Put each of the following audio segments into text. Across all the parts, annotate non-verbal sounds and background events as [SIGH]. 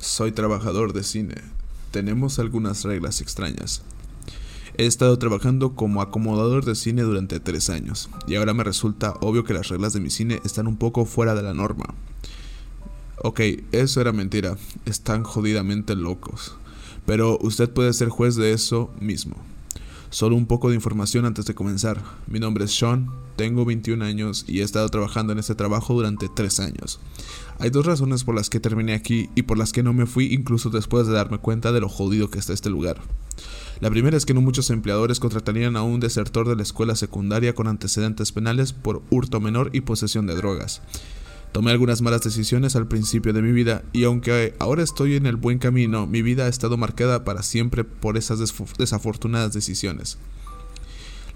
Soy trabajador de cine. Tenemos algunas reglas extrañas. He estado trabajando como acomodador de cine durante tres años, y ahora me resulta obvio que las reglas de mi cine están un poco fuera de la norma. Ok, eso era mentira, están jodidamente locos. Pero usted puede ser juez de eso mismo. Solo un poco de información antes de comenzar. Mi nombre es Sean, tengo 21 años y he estado trabajando en este trabajo durante 3 años. Hay dos razones por las que terminé aquí y por las que no me fui incluso después de darme cuenta de lo jodido que está este lugar. La primera es que no muchos empleadores contratarían a un desertor de la escuela secundaria con antecedentes penales por hurto menor y posesión de drogas. Tomé algunas malas decisiones al principio de mi vida y aunque ahora estoy en el buen camino, mi vida ha estado marcada para siempre por esas desafortunadas decisiones.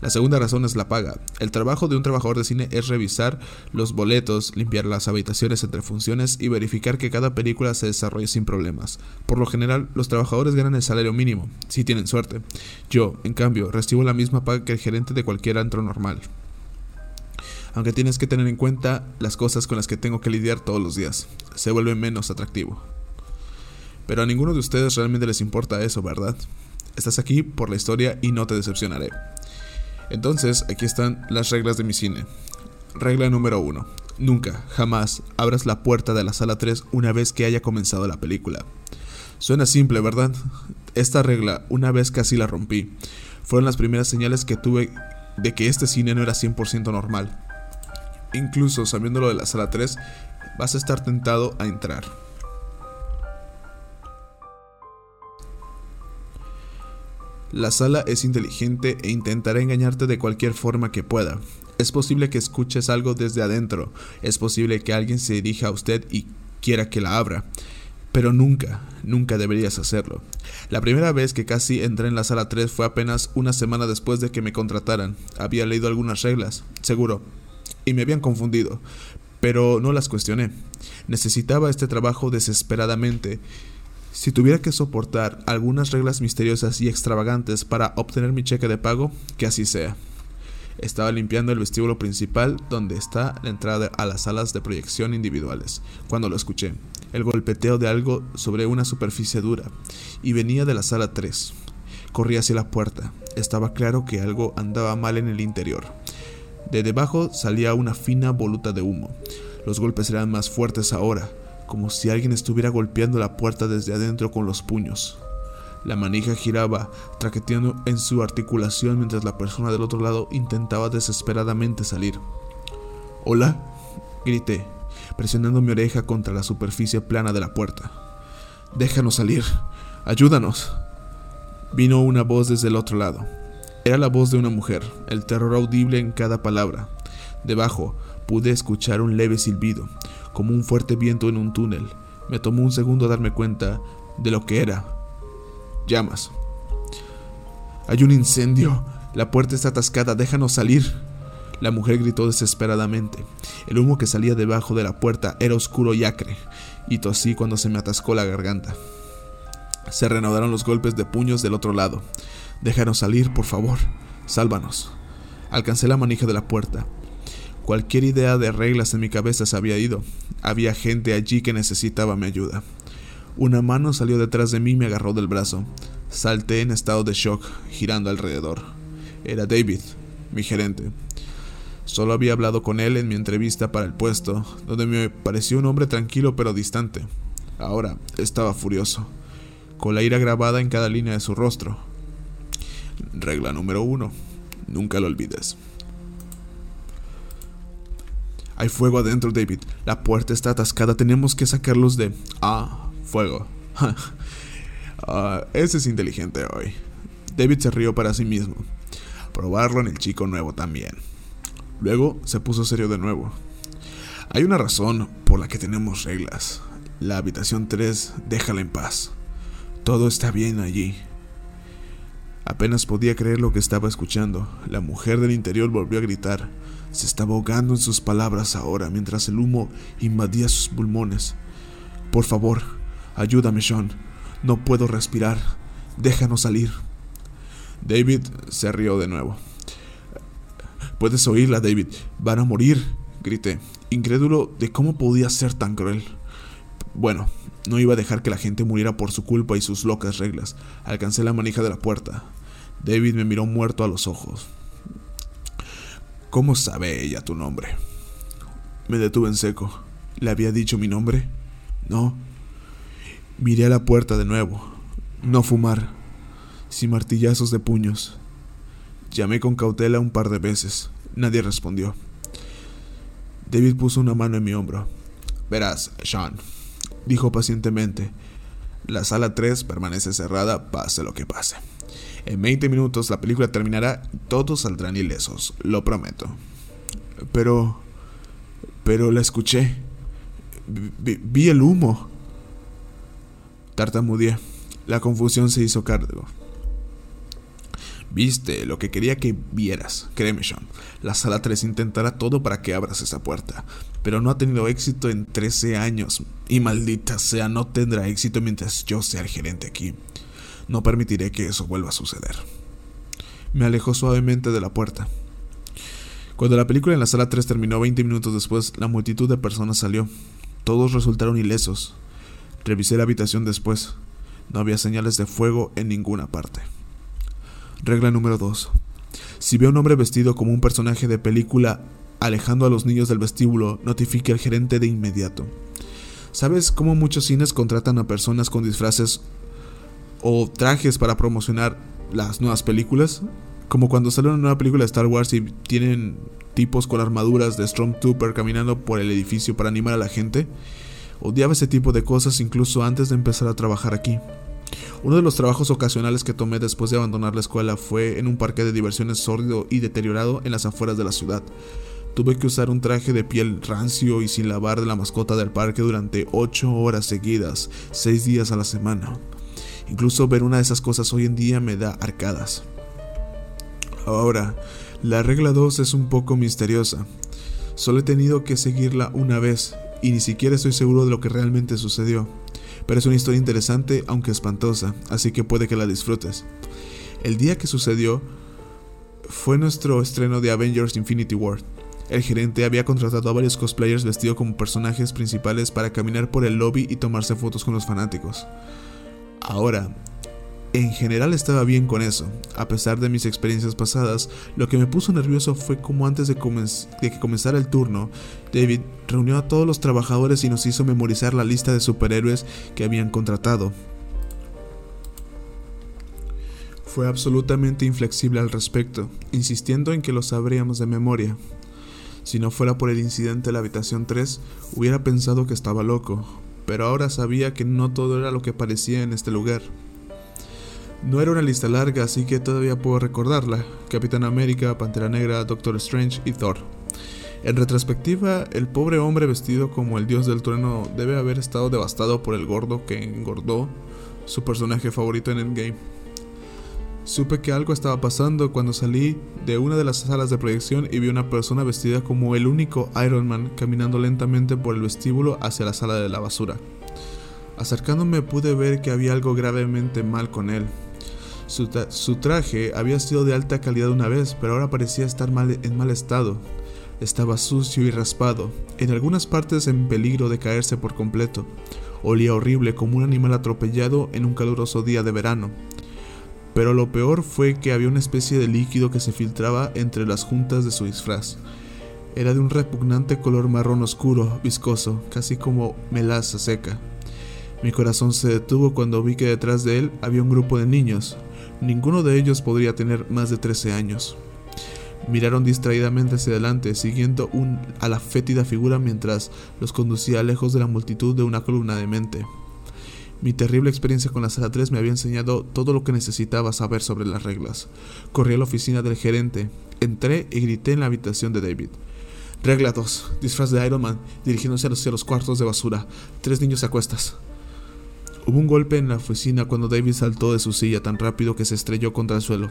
La segunda razón es la paga. El trabajo de un trabajador de cine es revisar los boletos, limpiar las habitaciones entre funciones y verificar que cada película se desarrolle sin problemas. Por lo general, los trabajadores ganan el salario mínimo, si tienen suerte. Yo, en cambio, recibo la misma paga que el gerente de cualquier antro normal aunque tienes que tener en cuenta las cosas con las que tengo que lidiar todos los días. Se vuelve menos atractivo. Pero a ninguno de ustedes realmente les importa eso, ¿verdad? Estás aquí por la historia y no te decepcionaré. Entonces, aquí están las reglas de mi cine. Regla número 1. Nunca, jamás, abras la puerta de la sala 3 una vez que haya comenzado la película. Suena simple, ¿verdad? Esta regla, una vez casi la rompí, fueron las primeras señales que tuve de que este cine no era 100% normal. Incluso sabiéndolo de la sala 3, vas a estar tentado a entrar. La sala es inteligente e intentará engañarte de cualquier forma que pueda. Es posible que escuches algo desde adentro, es posible que alguien se dirija a usted y quiera que la abra, pero nunca, nunca deberías hacerlo. La primera vez que casi entré en la sala 3 fue apenas una semana después de que me contrataran. Había leído algunas reglas, seguro, y me habían confundido, pero no las cuestioné. Necesitaba este trabajo desesperadamente. Si tuviera que soportar algunas reglas misteriosas y extravagantes para obtener mi cheque de pago, que así sea. Estaba limpiando el vestíbulo principal donde está la entrada a las salas de proyección individuales, cuando lo escuché, el golpeteo de algo sobre una superficie dura, y venía de la sala 3. Corrí hacia la puerta. Estaba claro que algo andaba mal en el interior. De debajo salía una fina voluta de humo. Los golpes eran más fuertes ahora, como si alguien estuviera golpeando la puerta desde adentro con los puños. La manija giraba, traqueteando en su articulación mientras la persona del otro lado intentaba desesperadamente salir. Hola, grité, presionando mi oreja contra la superficie plana de la puerta. Déjanos salir. Ayúdanos. Vino una voz desde el otro lado. Era la voz de una mujer, el terror audible en cada palabra. Debajo pude escuchar un leve silbido, como un fuerte viento en un túnel. Me tomó un segundo darme cuenta de lo que era. Llamas. Hay un incendio. La puerta está atascada. Déjanos salir. La mujer gritó desesperadamente. El humo que salía debajo de la puerta era oscuro y acre, y tosí cuando se me atascó la garganta. Se reanudaron los golpes de puños del otro lado. Déjanos salir, por favor. Sálvanos. Alcancé la manija de la puerta. Cualquier idea de reglas en mi cabeza se había ido. Había gente allí que necesitaba mi ayuda. Una mano salió detrás de mí y me agarró del brazo. Salté en estado de shock, girando alrededor. Era David, mi gerente. Solo había hablado con él en mi entrevista para el puesto, donde me pareció un hombre tranquilo pero distante. Ahora estaba furioso, con la ira grabada en cada línea de su rostro. Regla número uno. Nunca lo olvides. Hay fuego adentro, David. La puerta está atascada. Tenemos que sacarlos de... [LAUGHS] Ah, fuego. Ese es inteligente hoy. David se rió para sí mismo. Probarlo en el chico nuevo también. Luego se puso serio de nuevo. Hay una razón por la que tenemos reglas. La habitación 3, déjala en paz. Todo está bien allí. Apenas podía creer lo que estaba escuchando. La mujer del interior volvió a gritar. Se estaba ahogando en sus palabras ahora mientras el humo invadía sus pulmones. Por favor, ayúdame, Sean. No puedo respirar. Déjanos salir. David se rió de nuevo. Puedes oírla, David. Van a morir, grité, incrédulo de cómo podía ser tan cruel. Bueno, No iba a dejar que la gente muriera por su culpa y sus locas reglas. Alcancé la manija de la puerta. David me miró muerto a los ojos. ¿Cómo sabe ella tu nombre? Me detuve en seco. ¿Le había dicho mi nombre? No. Miré a la puerta de nuevo. No fumar. Sin martillazos de puños. Llamé con cautela un par de veces. Nadie respondió. David puso una mano en mi hombro. Verás, Sean, dijo pacientemente. La sala 3 permanece cerrada, pase lo que pase. En 20 minutos la película terminará y todos saldrán ilesos, lo prometo. Pero... Pero la escuché. Vi, el humo. Tartamudeé. La confusión se hizo cargo. Viste lo que quería que vieras, créeme, Sean. La sala 3 intentará todo para que abras esa puerta, pero no ha tenido éxito en 13 años, y maldita sea, no tendrá éxito mientras yo sea el gerente aquí. No permitiré que eso vuelva a suceder. Me alejó suavemente de la puerta. Cuando la película en la sala 3 terminó 20 minutos después, la multitud de personas salió. Todos resultaron ilesos. Revisé la habitación después. No había señales de fuego en ninguna parte. Regla número 2. Si ve a un hombre vestido como un personaje de película alejando a los niños del vestíbulo, notifique al gerente de inmediato. ¿Sabes cómo muchos cines contratan a personas con disfraces o trajes para promocionar las nuevas películas? Como cuando sale una nueva película de Star Wars y tienen tipos con armaduras de Stormtrooper caminando por el edificio para animar a la gente. Odiaba ese tipo de cosas incluso antes de empezar a trabajar aquí. Uno de los trabajos ocasionales que tomé después de abandonar la escuela fue en un parque de diversiones sórdido y deteriorado en las afueras de la ciudad. Tuve que usar un traje de piel rancio y sin lavar de la mascota del parque durante 8 horas seguidas, 6 días a la semana. Incluso ver una de esas cosas hoy en día me da arcadas. Ahora, la regla 2 es un poco misteriosa. Solo he tenido que seguirla una vez y ni siquiera estoy seguro de lo que realmente sucedió pero es una historia interesante aunque espantosa, así que puede que la disfrutes. El día que sucedió fue nuestro estreno de Avengers Infinity War. El gerente había contratado a varios cosplayers vestidos como personajes principales para caminar por el lobby y tomarse fotos con los fanáticos. Ahora, en general estaba bien con eso. A pesar de mis experiencias pasadas, lo que me puso nervioso fue como antes de, que comenzara el turno, David reunió a todos los trabajadores y nos hizo memorizar la lista de superhéroes que habían contratado. Fue absolutamente inflexible al respecto, insistiendo en que lo sabríamos de memoria. Si no fuera por el incidente de la habitación 3, hubiera pensado que estaba loco, pero ahora sabía que no todo era lo que parecía en este lugar. No era una lista larga, así que todavía puedo recordarla. Capitán América, Pantera Negra, Doctor Strange y Thor. En retrospectiva, el pobre hombre vestido como el dios del trueno debe haber estado devastado por el gordo que engordó su personaje favorito en Endgame. Supe que algo estaba pasando cuando salí de una de las salas de proyección y vi una persona vestida como el único Iron Man caminando lentamente por el vestíbulo hacia la sala de la basura. Acercándome pude ver que había algo gravemente mal con él. Su, traje había sido de alta calidad una vez, pero ahora parecía estar en mal estado. Estaba sucio y raspado, en algunas partes en peligro de caerse por completo. Olía horrible como un animal atropellado en un caluroso día de verano. Pero lo peor fue que había una especie de líquido que se filtraba entre las juntas de su disfraz. Era de un repugnante color marrón oscuro, viscoso, casi como melaza seca. Mi corazón se detuvo cuando vi que detrás de él había un grupo de niños, Ninguno de ellos podría tener más de 13 años. Miraron distraídamente hacia adelante, siguiendo a la fétida figura mientras los conducía lejos de la multitud de una columna de mente. Mi terrible experiencia con la sala 3 me había enseñado todo lo que necesitaba saber sobre las reglas. Corrí a la oficina del gerente, entré y grité en la habitación de David. Regla 2. Disfraz de Iron Man, dirigiéndose hacia los cuartos de basura. Tres niños a cuestas. Hubo un golpe en la oficina cuando David saltó de su silla tan rápido que se estrelló contra el suelo.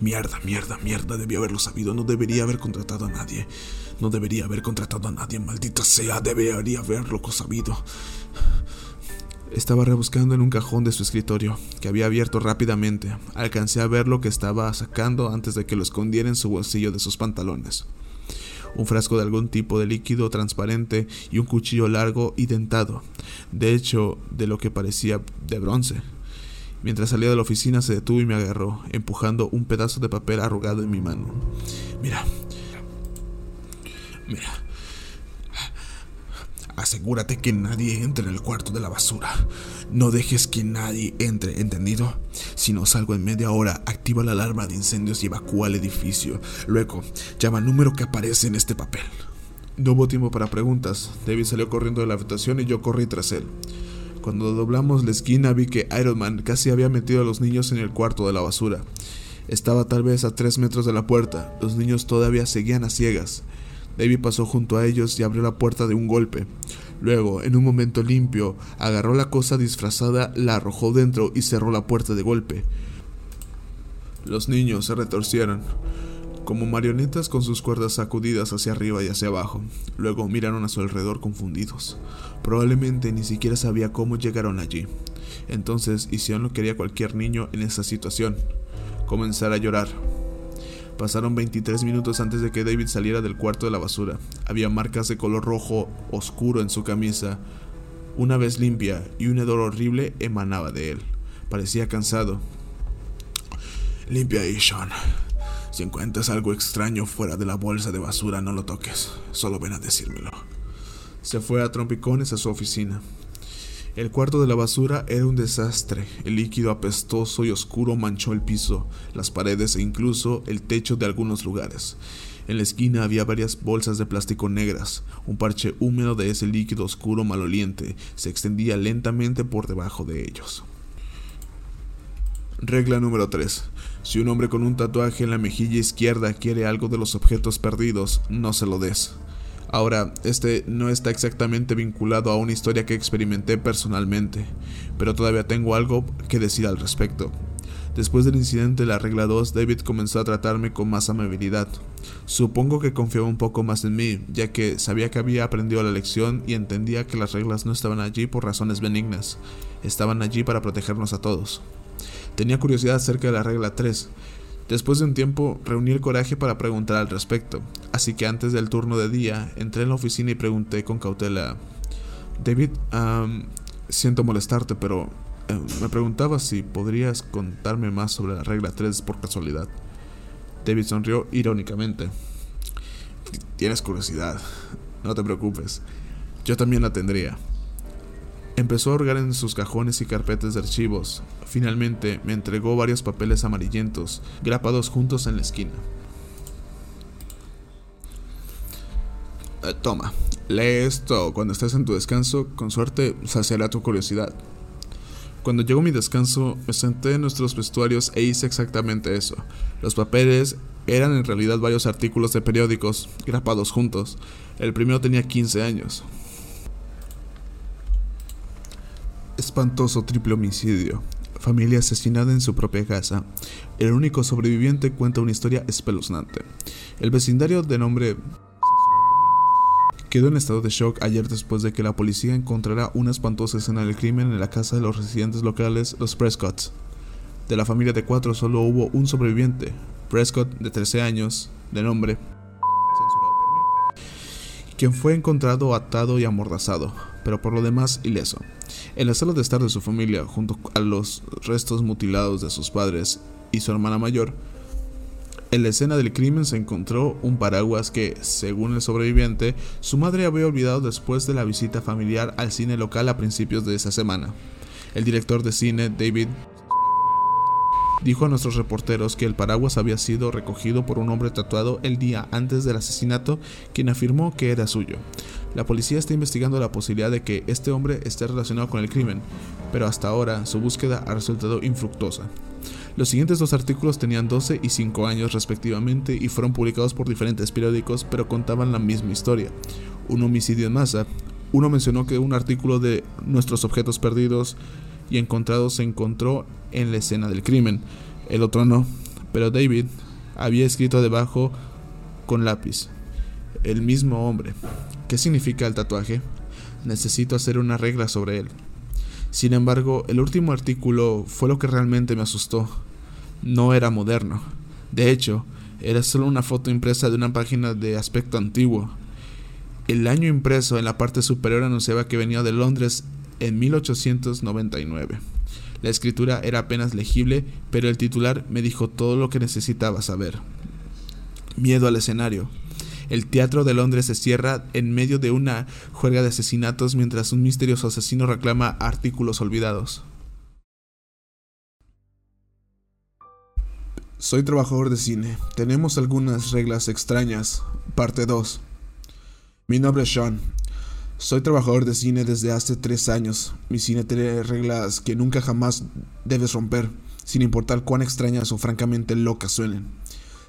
Mierda, mierda, mierda, debía haberlo sabido, no debería haber contratado a nadie. No debería haber contratado a nadie, maldita sea, debería haberlo sabido. Estaba rebuscando en un cajón de su escritorio, que había abierto rápidamente. Alcancé a ver lo que estaba sacando antes de que lo escondiera en su bolsillo de sus pantalones. Un frasco de algún tipo de líquido transparente y un cuchillo largo y dentado, de hecho de lo que parecía de bronce. Mientras salía de la oficina se detuvo y me agarró, empujando un pedazo de papel arrugado en mi mano. Mira. Mira. Asegúrate que nadie entre en el cuarto de la basura. No dejes que nadie entre, ¿entendido? Si no salgo en media hora, activa la alarma de incendios y evacúa el edificio. Luego, llama al número que aparece en este papel. No hubo tiempo para preguntas. David salió corriendo de la habitación y yo corrí tras él. Cuando doblamos la esquina vi que Iron Man casi había metido a los niños en el cuarto de la basura. Estaba tal vez a tres metros de la puerta. Los niños todavía seguían a ciegas. David pasó junto a ellos y abrió la puerta de un golpe. Luego, en un momento limpio, agarró la cosa disfrazada, la arrojó dentro y cerró la puerta de golpe. Los niños se retorcieron, como marionetas con sus cuerdas sacudidas hacia arriba y hacia abajo. Luego miraron a su alrededor confundidos. Probablemente ni siquiera sabía cómo llegaron allí. Entonces hicieron lo que haría cualquier niño en esa situación. Comenzar a llorar. Pasaron 23 minutos antes de que David saliera del cuarto de la basura. Había marcas de color rojo oscuro en su camisa. Una vez limpia y un hedor horrible emanaba de él. Parecía cansado. Limpia ahí, Sean. Si encuentras algo extraño fuera de la bolsa de basura, no lo toques. Solo ven a decírmelo. Se fue a trompicones a su oficina. El cuarto de la basura era un desastre. El líquido apestoso y oscuro manchó el piso, las paredes e incluso el techo de algunos lugares. En la esquina había varias bolsas de plástico negras. Un parche húmedo de ese líquido oscuro maloliente se extendía lentamente por debajo de ellos. Regla número 3. Si un hombre con un tatuaje en la mejilla izquierda quiere algo de los objetos perdidos, no se lo des. Ahora, este no está exactamente vinculado a una historia que experimenté personalmente, pero todavía tengo algo que decir al respecto. Después del incidente de la regla 2, David comenzó a tratarme con más amabilidad. Supongo que confiaba un poco más en mí, ya que sabía que había aprendido la lección y entendía que las reglas no estaban allí por razones benignas, estaban allí para protegernos a todos. Tenía curiosidad acerca de la regla 3, Después de un tiempo reuní el coraje para preguntar al respecto, así que antes del turno de día entré en la oficina y pregunté con cautela, David, siento molestarte, pero eh, me preguntaba si podrías contarme más sobre la regla 3 por casualidad. David sonrió irónicamente. Tienes curiosidad, no te preocupes, yo también la tendría. Empezó a hurgar en sus cajones y carpetas de archivos. Finalmente me entregó varios papeles amarillentos, grapados juntos en la esquina. Eh, toma, lee esto cuando estés en tu descanso, con suerte saciará tu curiosidad. Cuando llegó mi descanso, me senté en nuestros vestuarios e hice exactamente eso. Los papeles eran en realidad varios artículos de periódicos, grapados juntos. El primero tenía 15 años, Espantoso triple homicidio. Familia asesinada en su propia casa. El único sobreviviente cuenta una historia espeluznante. El vecindario de nombre quedó en estado de shock ayer después de que la policía encontrara una espantosa escena del crimen en la casa de los residentes locales, los Prescotts. De la familia de cuatro solo hubo un sobreviviente, Prescott, de 13 años, de nombre quien fue encontrado atado y amordazado, pero por lo demás ileso. En la sala de estar de su familia, junto a los restos mutilados de sus padres y su hermana mayor, en la escena del crimen se encontró un paraguas que, según el sobreviviente, su madre había olvidado después de la visita familiar al cine local a principios de esa semana. El director de cine, David, dijo a nuestros reporteros que el paraguas había sido recogido por un hombre tatuado el día antes del asesinato, quien afirmó que era suyo. La policía está investigando la posibilidad de que este hombre esté relacionado con el crimen, pero hasta ahora su búsqueda ha resultado infructuosa. Los siguientes dos artículos tenían 12 y 5 años respectivamente y fueron publicados por diferentes periódicos, pero contaban la misma historia. Un homicidio en masa. Uno mencionó que un artículo de nuestros objetos perdidos y encontrados se encontró en la escena del crimen. El otro no, pero David había escrito debajo con lápiz. El mismo hombre. ¿Qué significa el tatuaje? Necesito hacer una regla sobre él. Sin embargo, el último artículo fue lo que realmente me asustó. No era moderno. De hecho, era solo una foto impresa de una página de aspecto antiguo. El año impreso en la parte superior anunciaba que venía de Londres en 1899. La escritura era apenas legible, pero el titular me dijo todo lo que necesitaba saber. Miedo al escenario. El teatro de Londres se cierra en medio de una juerga de asesinatos mientras un misterioso asesino reclama artículos olvidados. Soy trabajador de cine. Tenemos algunas reglas extrañas. Parte 2. Mi nombre es Sean. Soy trabajador de cine desde hace tres años. Mi cine tiene reglas que nunca jamás debes romper, sin importar cuán extrañas o francamente locas suenen.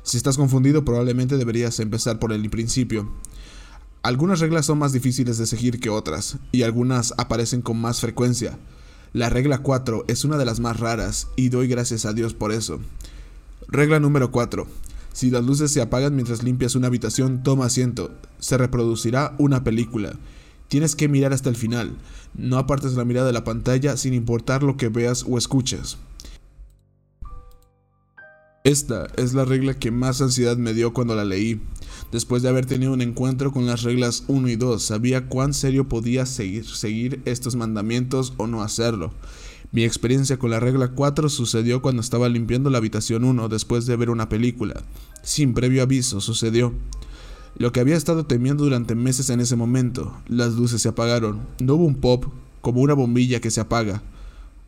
Si estás confundido, probablemente deberías empezar por el principio. Algunas reglas son más difíciles de seguir que otras, y algunas aparecen con más frecuencia. La regla 4 es una de las más raras, y doy gracias a Dios por eso. Regla número 4. Si las luces se apagan mientras limpias una habitación, toma asiento. Se reproducirá una película. Tienes que mirar hasta el final. No apartes la mirada de la pantalla sin importar lo que veas o escuches. Esta es la regla que más ansiedad me dio cuando la leí. Después de haber tenido un encuentro con las reglas 1 y 2, sabía cuán serio podía seguir, seguir estos mandamientos o no hacerlo. Mi experiencia con la regla 4 sucedió cuando estaba limpiando la habitación 1 después de ver una película. Sin previo aviso sucedió. Lo que había estado temiendo durante meses en ese momento. Las luces se apagaron. No hubo un pop, como una bombilla que se apaga.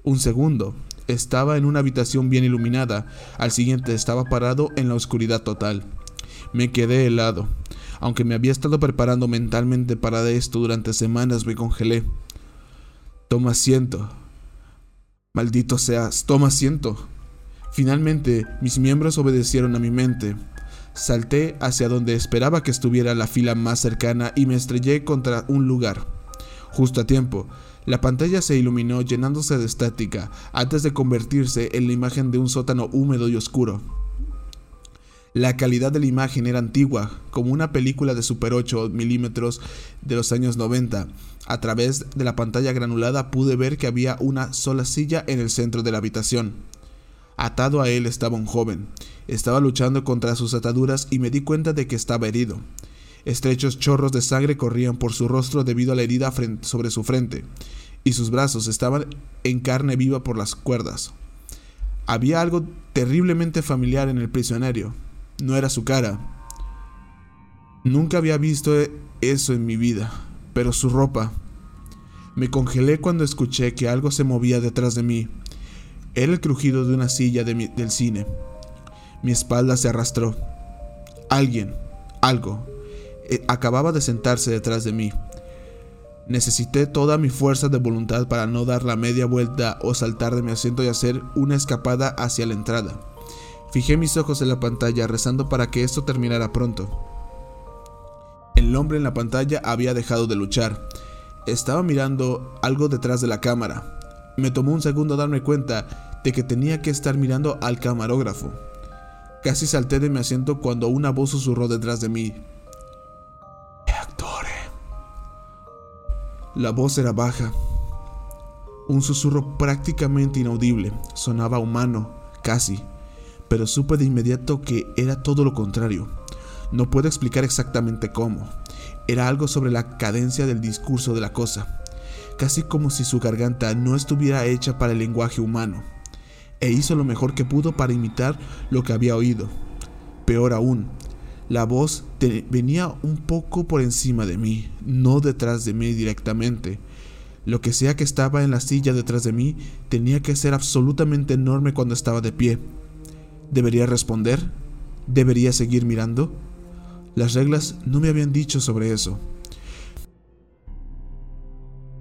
Un segundo. Estaba en una habitación bien iluminada. Al siguiente estaba parado en la oscuridad total. Me quedé helado. Aunque me había estado preparando mentalmente para esto durante semanas, me congelé. Toma asiento, Maldito seas, toma asiento. Finalmente, mis miembros obedecieron a mi mente. Salté hacia donde esperaba que estuviera la fila más cercana y me estrellé contra un lugar. Justo a tiempo, la pantalla se iluminó llenándose de estática antes de convertirse en la imagen de un sótano húmedo y oscuro. La calidad de la imagen era antigua, como una película de Super 8 milímetros de los años 90. A través de la pantalla granulada pude ver que había una sola silla en el centro de la habitación. Atado a él estaba un joven. Estaba luchando contra sus ataduras y me di cuenta de que estaba herido. Estrechos chorros de sangre corrían por su rostro debido a la herida sobre su frente, y sus brazos estaban en carne viva por las cuerdas. Había algo terriblemente familiar en el prisionero, no era su cara. Nunca había visto eso en mi vida, pero su ropa. Me congelé cuando escuché que algo se movía detrás de mí. Era el crujido de una silla del cine. Mi espalda se arrastró. Alguien, algo, eh, acababa de sentarse detrás de mí. Necesité toda mi fuerza de voluntad para no dar la media vuelta o saltar de mi asiento y hacer una escapada hacia la entrada. Fijé mis ojos en la pantalla rezando para que esto terminara pronto. El hombre en la pantalla había dejado de luchar. Estaba mirando algo detrás de la cámara. Me tomó un segundo darme cuenta de que tenía que estar mirando al camarógrafo. Casi salté de mi asiento cuando una voz susurró detrás de mí. Actore. La voz era baja. Un susurro prácticamente inaudible. Sonaba humano, casi pero supe de inmediato que era todo lo contrario. No puedo explicar exactamente cómo. Era algo sobre la cadencia del discurso de la cosa, casi como si su garganta no estuviera hecha para el lenguaje humano, e hizo lo mejor que pudo para imitar lo que había oído. Peor aún, la voz venía un poco por encima de mí, no detrás de mí directamente. Lo que sea que estaba en la silla detrás de mí tenía que ser absolutamente enorme cuando estaba de pie ¿Debería responder? ¿Debería seguir mirando? Las reglas no me habían dicho sobre eso.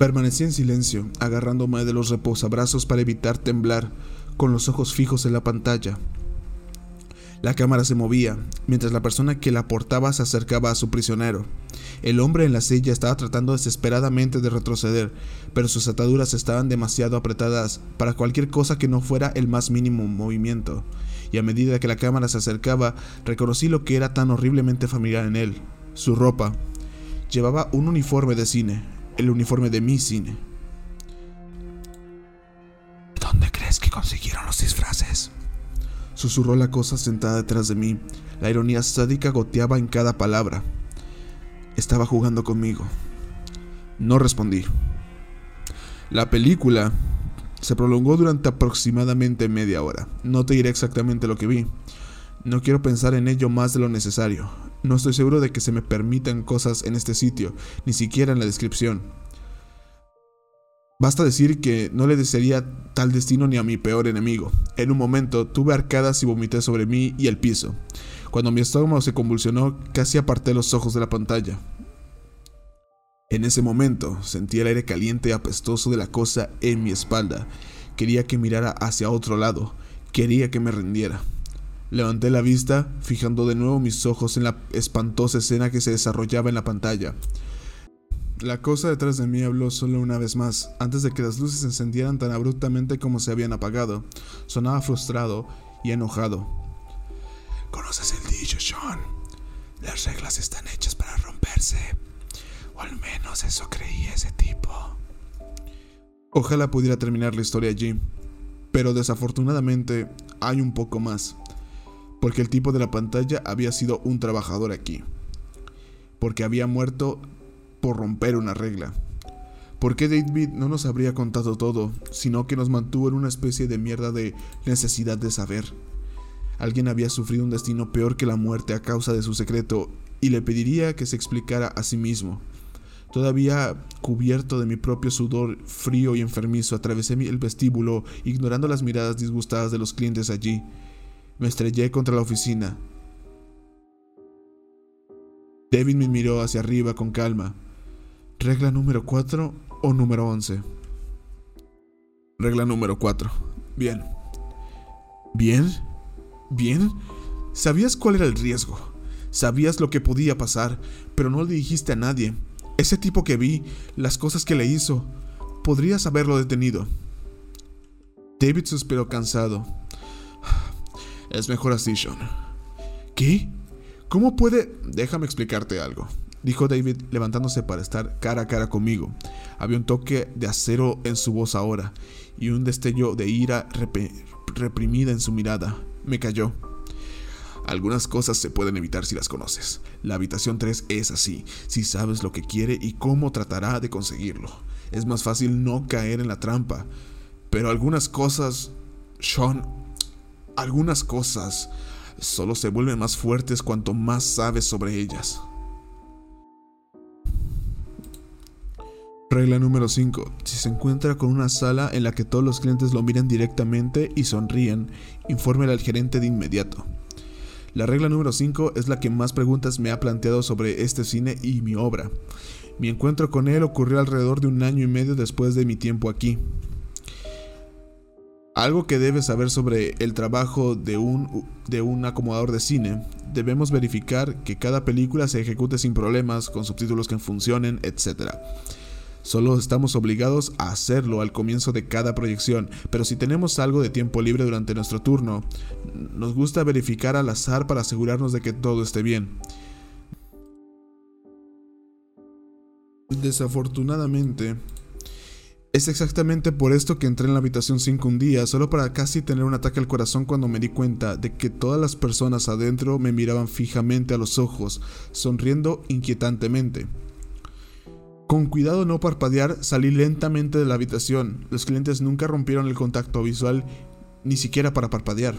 Permanecí en silencio, agarrándome de los reposabrazos para evitar temblar, con los ojos fijos en la pantalla. La cámara se movía, mientras la persona que la portaba se acercaba a su prisionero. El hombre en la silla estaba tratando desesperadamente de retroceder, pero sus ataduras estaban demasiado apretadas para cualquier cosa que no fuera el más mínimo movimiento, y a medida que la cámara se acercaba, reconocí lo que era tan horriblemente familiar en él, su ropa. Llevaba un uniforme de cine, el uniforme de mi cine. ¿Dónde crees que consiguieron los disfraces? susurró la cosa sentada detrás de mí. La ironía sádica goteaba en cada palabra. Estaba jugando conmigo. No respondí. La película se prolongó durante aproximadamente media hora. No te diré exactamente lo que vi. No quiero pensar en ello más de lo necesario. No estoy seguro de que se me permitan cosas en este sitio, ni siquiera en la descripción. Basta decir que no le desearía tal destino ni a mi peor enemigo. En un momento tuve arcadas y vomité sobre mí y el piso. Cuando mi estómago se convulsionó, casi aparté los ojos de la pantalla. En ese momento sentí el aire caliente y apestoso de la cosa en mi espalda. Quería que mirara hacia otro lado. Quería que me rindiera. Levanté la vista, fijando de nuevo mis ojos en la espantosa escena que se desarrollaba en la pantalla. La cosa detrás de mí habló solo una vez más, antes de que las luces se encendieran tan abruptamente como se habían apagado. Sonaba frustrado y enojado. Conoces el dicho, Sean. Las reglas están hechas para romperse. O al menos eso creía ese tipo. Ojalá pudiera terminar la historia allí, pero desafortunadamente hay un poco más, porque el tipo de la pantalla había sido un trabajador aquí, porque había muerto por romper una regla. ¿Por qué David no nos habría contado todo, sino que nos mantuvo en una especie de mierda de necesidad de saber? Alguien había sufrido un destino peor que la muerte a causa de su secreto y le pediría que se explicara a sí mismo. Todavía cubierto de mi propio sudor frío y enfermizo, atravesé el vestíbulo, ignorando las miradas disgustadas de los clientes allí. Me estrellé contra la oficina. David me miró hacia arriba con calma. ¿Regla número 4 o número 11? Regla número 4. Bien. ¿Bien? ¿Bien? Sabías cuál era el riesgo. Sabías lo que podía pasar, pero no le dijiste a nadie. Ese tipo que vi, las cosas que le hizo, podrías haberlo detenido. David suspiró cansado. Es mejor así, Sean. ¿Qué? ¿Cómo puede...? Déjame explicarte algo dijo David levantándose para estar cara a cara conmigo. Había un toque de acero en su voz ahora y un destello de ira reprimida en su mirada. Me cayó. Algunas cosas se pueden evitar si las conoces. La habitación 3 es así, si sabes lo que quiere y cómo tratará de conseguirlo. Es más fácil no caer en la trampa. Pero algunas cosas, Sean, algunas cosas solo se vuelven más fuertes cuanto más sabes sobre ellas. Regla número 5. Si se encuentra con una sala en la que todos los clientes lo miran directamente y sonríen, infórmele al gerente de inmediato. La regla número 5 es la que más preguntas me ha planteado sobre este cine y mi obra. Mi encuentro con él ocurrió alrededor de un año y medio después de mi tiempo aquí. Algo que debes saber sobre el trabajo de un, de un acomodador de cine, debemos verificar que cada película se ejecute sin problemas, con subtítulos que funcionen, etc. Solo estamos obligados a hacerlo al comienzo de cada proyección, pero si tenemos algo de tiempo libre durante nuestro turno, nos gusta verificar al azar para asegurarnos de que todo esté bien. Desafortunadamente, es exactamente por esto que entré en la habitación 5 un día, solo para casi tener un ataque al corazón cuando me di cuenta de que todas las personas adentro me miraban fijamente a los ojos, sonriendo inquietantemente. Con cuidado no parpadear, salí lentamente de la habitación. Los clientes nunca rompieron el contacto visual, ni siquiera para parpadear.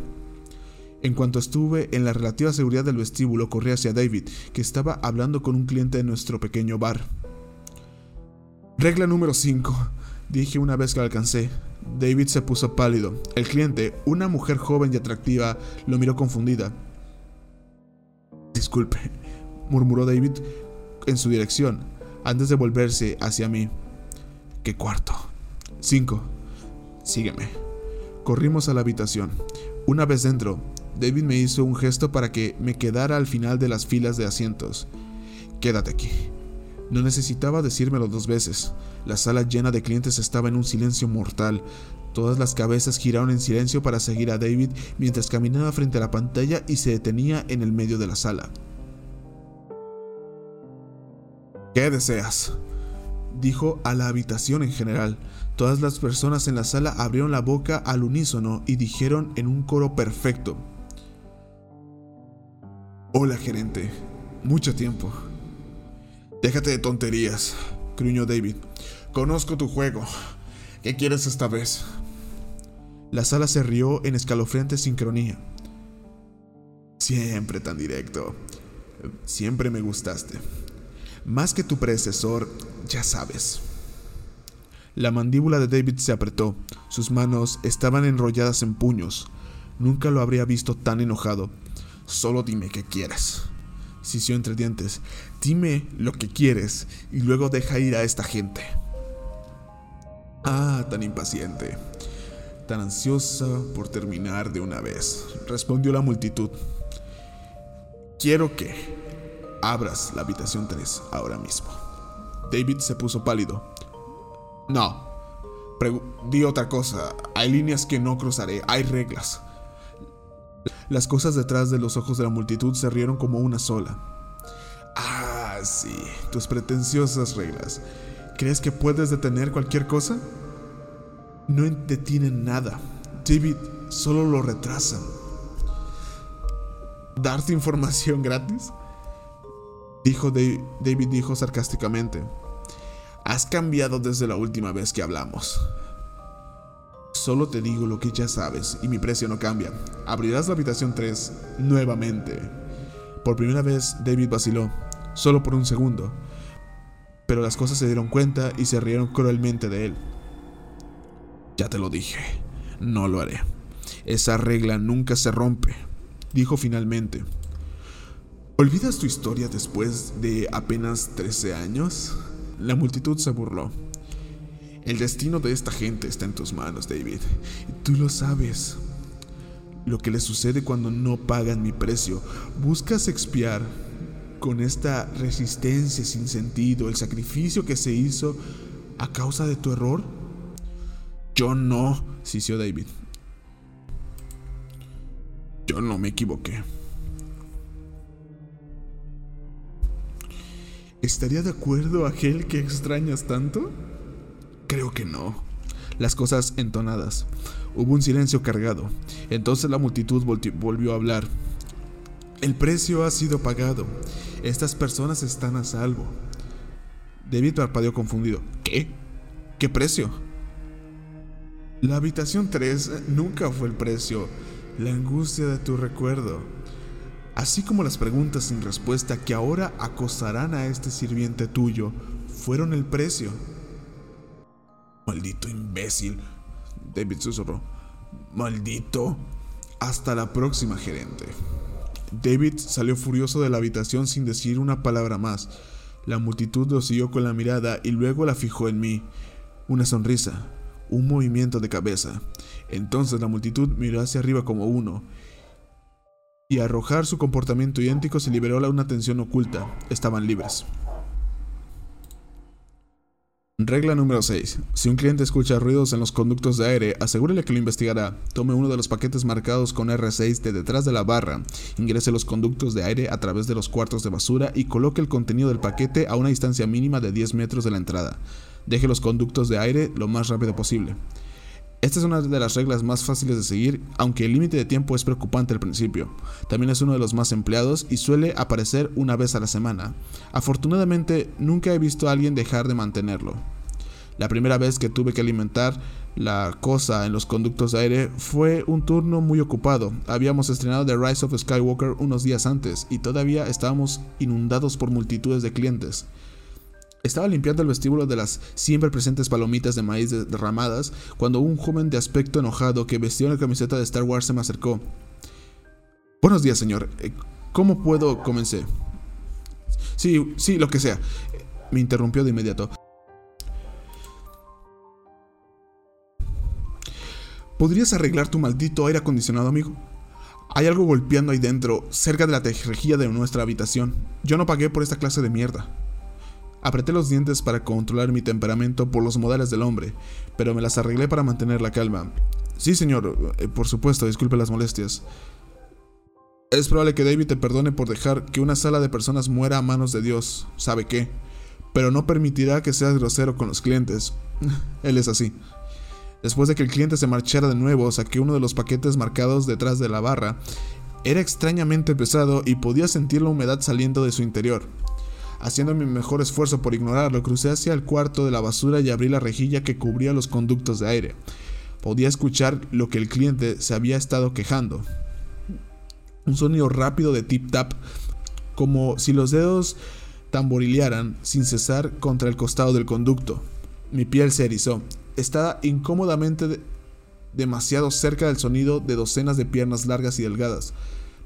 En cuanto estuve en la relativa seguridad del vestíbulo, corrí hacia David, que estaba hablando con un cliente de nuestro pequeño bar. Regla número 5, dije una vez que alcancé. David se puso pálido. El cliente, una mujer joven y atractiva, lo miró confundida. Disculpe, murmuró David en su dirección antes de volverse hacia mí. ¿Qué cuarto? Cinco. Sígueme. Corrimos a la habitación. Una vez dentro, David me hizo un gesto para que me quedara al final de las filas de asientos. Quédate aquí. No necesitaba decírmelo dos veces. La sala llena de clientes estaba en un silencio mortal. Todas las cabezas giraron en silencio para seguir a David mientras caminaba frente a la pantalla y se detenía en el medio de la sala. ¿Qué deseas? Dijo a la habitación en general. Todas las personas en la sala abrieron la boca al unísono y dijeron en un coro perfecto. Hola, gerente. Mucho tiempo. Déjate de tonterías, gruñó David. Conozco tu juego. ¿Qué quieres esta vez? La sala se rió en escalofriante sincronía. Siempre tan directo. Siempre me gustaste. Más que tu predecesor, ya sabes. La mandíbula de David se apretó. Sus manos estaban enrolladas en puños. Nunca lo habría visto tan enojado. Solo dime qué quieres. Sisió entre dientes. Dime lo que quieres y luego deja ir a esta gente. Ah, tan impaciente tan ansiosa por terminar de una vez, respondió la multitud. Quiero que abras la habitación 3 ahora mismo. David se puso pálido. No, di otra cosa. Hay líneas que no cruzaré, hay reglas. Las cosas detrás de los ojos de la multitud se rieron como una sola. Ah, sí, tus pretenciosas reglas. ¿Crees que puedes detener cualquier cosa? no detienen nada. David solo lo retrasan. ¿Darte información gratis? Dijo David dijo sarcásticamente. Has cambiado desde la última vez que hablamos. Solo te digo lo que ya sabes y mi precio no cambia. Abrirás la habitación 3 nuevamente. Por primera vez David vaciló, solo por un segundo. Pero las cosas se dieron cuenta y se rieron cruelmente de él. Ya te lo dije, no lo haré. Esa regla nunca se rompe, dijo finalmente. ¿Olvidas tu historia después de apenas 13 años? La multitud se burló. El destino de esta gente está en tus manos, David. Tú lo sabes. Lo que les sucede cuando no pagan mi precio. ¿Buscas expiar con esta resistencia sin sentido el sacrificio que se hizo a causa de tu error? Yo no, sisió David. Yo no me equivoqué. ¿Estaría de acuerdo aquel que extrañas tanto? Creo que no. Las cosas entonadas. Hubo un silencio cargado. Entonces la multitud volvió a hablar. El precio ha sido pagado. Estas personas están a salvo. David parpadeó confundido. ¿Qué? ¿Qué precio? La habitación 3 nunca fue el precio, la angustia de tu recuerdo, así como las preguntas sin respuesta que ahora acosarán a este sirviente tuyo, fueron el precio. Maldito imbécil, David susurró. Maldito. Hasta la próxima, gerente. David salió furioso de la habitación sin decir una palabra más. La multitud lo siguió con la mirada y luego la fijó en mí. Una sonrisa, un movimiento de cabeza. Entonces la multitud miró hacia arriba como uno, y arrojar su comportamiento idéntico se liberó una tensión oculta. Estaban libres. Regla número 6. Si un cliente escucha ruidos en los conductos de aire, asegúrele que lo investigará. Tome uno de los paquetes marcados con R6 de detrás de la barra, ingrese los conductos de aire a través de los cuartos de basura y coloque el contenido del paquete a una distancia mínima de 10 metros de la entrada. Deje los conductos de aire lo más rápido posible. Esta es una de las reglas más fáciles de seguir, aunque el límite de tiempo es preocupante al principio. También es uno de los más empleados y suele aparecer una vez a la semana. Afortunadamente, nunca he visto a alguien dejar de mantenerlo. La primera vez que tuve que alimentar la cosa en los conductos de aire fue un turno muy ocupado. Habíamos estrenado The Rise of Skywalker unos días antes y todavía estábamos inundados por multitudes de clientes. Estaba limpiando el vestíbulo de las siempre presentes palomitas de maíz derramadas cuando un joven de aspecto enojado que vestía una camiseta de Star Wars se me acercó. Buenos días, señor. Eh, ¿Cómo puedo? comencé. Sí, sí, lo que sea. Me interrumpió de inmediato. ¿Podrías arreglar tu maldito aire acondicionado, amigo? Hay algo golpeando ahí dentro, cerca de la tejejía de nuestra habitación. Yo no pagué por esta clase de mierda. Apreté los dientes para controlar mi temperamento por los modales del hombre, pero me las arreglé para mantener la calma. Sí, señor, eh, por supuesto, disculpe las molestias. Es probable que David te perdone por dejar que una sala de personas muera a manos de Dios, ¿sabe qué? Pero no permitirá que seas grosero con los clientes. [LAUGHS] Él es así. Después de que el cliente se marchara de nuevo, saqué uno de los paquetes marcados detrás de la barra Era extrañamente pesado y podía sentir la humedad saliendo de su interior. Haciendo mi mejor esfuerzo por ignorarlo, crucé hacia el cuarto de la basura y abrí la rejilla que cubría los conductos de aire. Podía escuchar lo que el cliente se había estado quejando. Un sonido rápido de tip-tap, como si los dedos tamborilearan sin cesar contra el costado del conducto. Mi piel se erizó. Estaba incómodamente demasiado cerca del sonido de docenas de piernas largas y delgadas.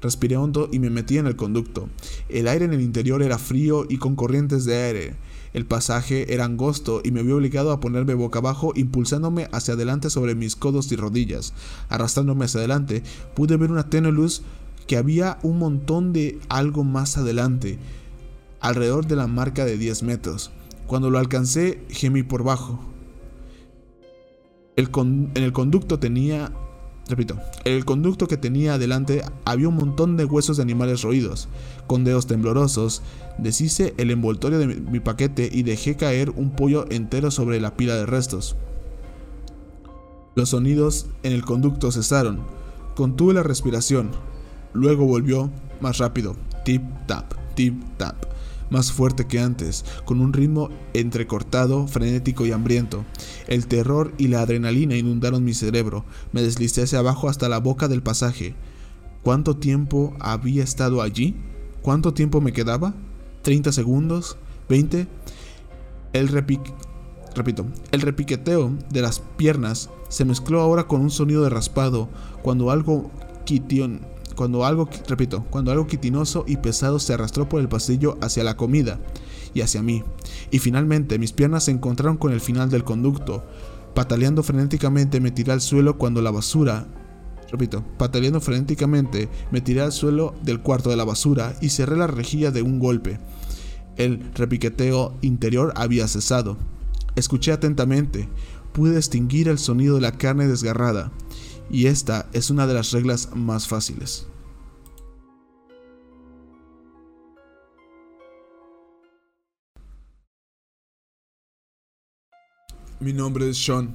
Respiré hondo y me metí en el conducto. El aire en el interior era frío y con corrientes de aire. El pasaje era angosto y me vi obligado a ponerme boca abajo, impulsándome hacia adelante sobre mis codos y rodillas. Arrastrándome hacia adelante, pude ver una tenue luz que había un montón de algo más adelante, alrededor de la marca de 10 metros. Cuando lo alcancé, gemí por bajo. En el conducto tenía Repito, el conducto que tenía adelante había un montón de huesos de animales roídos. Con dedos temblorosos, deshice el envoltorio de mi paquete y dejé caer un pollo entero sobre la pila de restos. Los sonidos en el conducto cesaron. Contuve la respiración. Luego volvió más rápido. Tip tap, tip tap más fuerte que antes, con un ritmo entrecortado, frenético y hambriento. El terror y la adrenalina inundaron mi cerebro. Me deslicé hacia abajo hasta la boca del pasaje. ¿Cuánto tiempo había estado allí? ¿Cuánto tiempo me quedaba? ¿30 segundos? ¿20? El. Repito, el repiqueteo de las piernas se mezcló ahora con un sonido de raspado cuando algo quition cuando algo, repito, cuando algo quitinoso y pesado se arrastró por el pasillo hacia la comida y hacia mí. Y finalmente mis piernas se encontraron con el final del conducto. Pataleando frenéticamente me tiré al suelo cuando la basura, repito, pataleando frenéticamente me tiré al suelo del cuarto de la basura y cerré la rejilla de un golpe. El repiqueteo interior había cesado. Escuché atentamente. Pude distinguir el sonido de la carne desgarrada y esta es una de las reglas más fáciles. Mi nombre es Sean.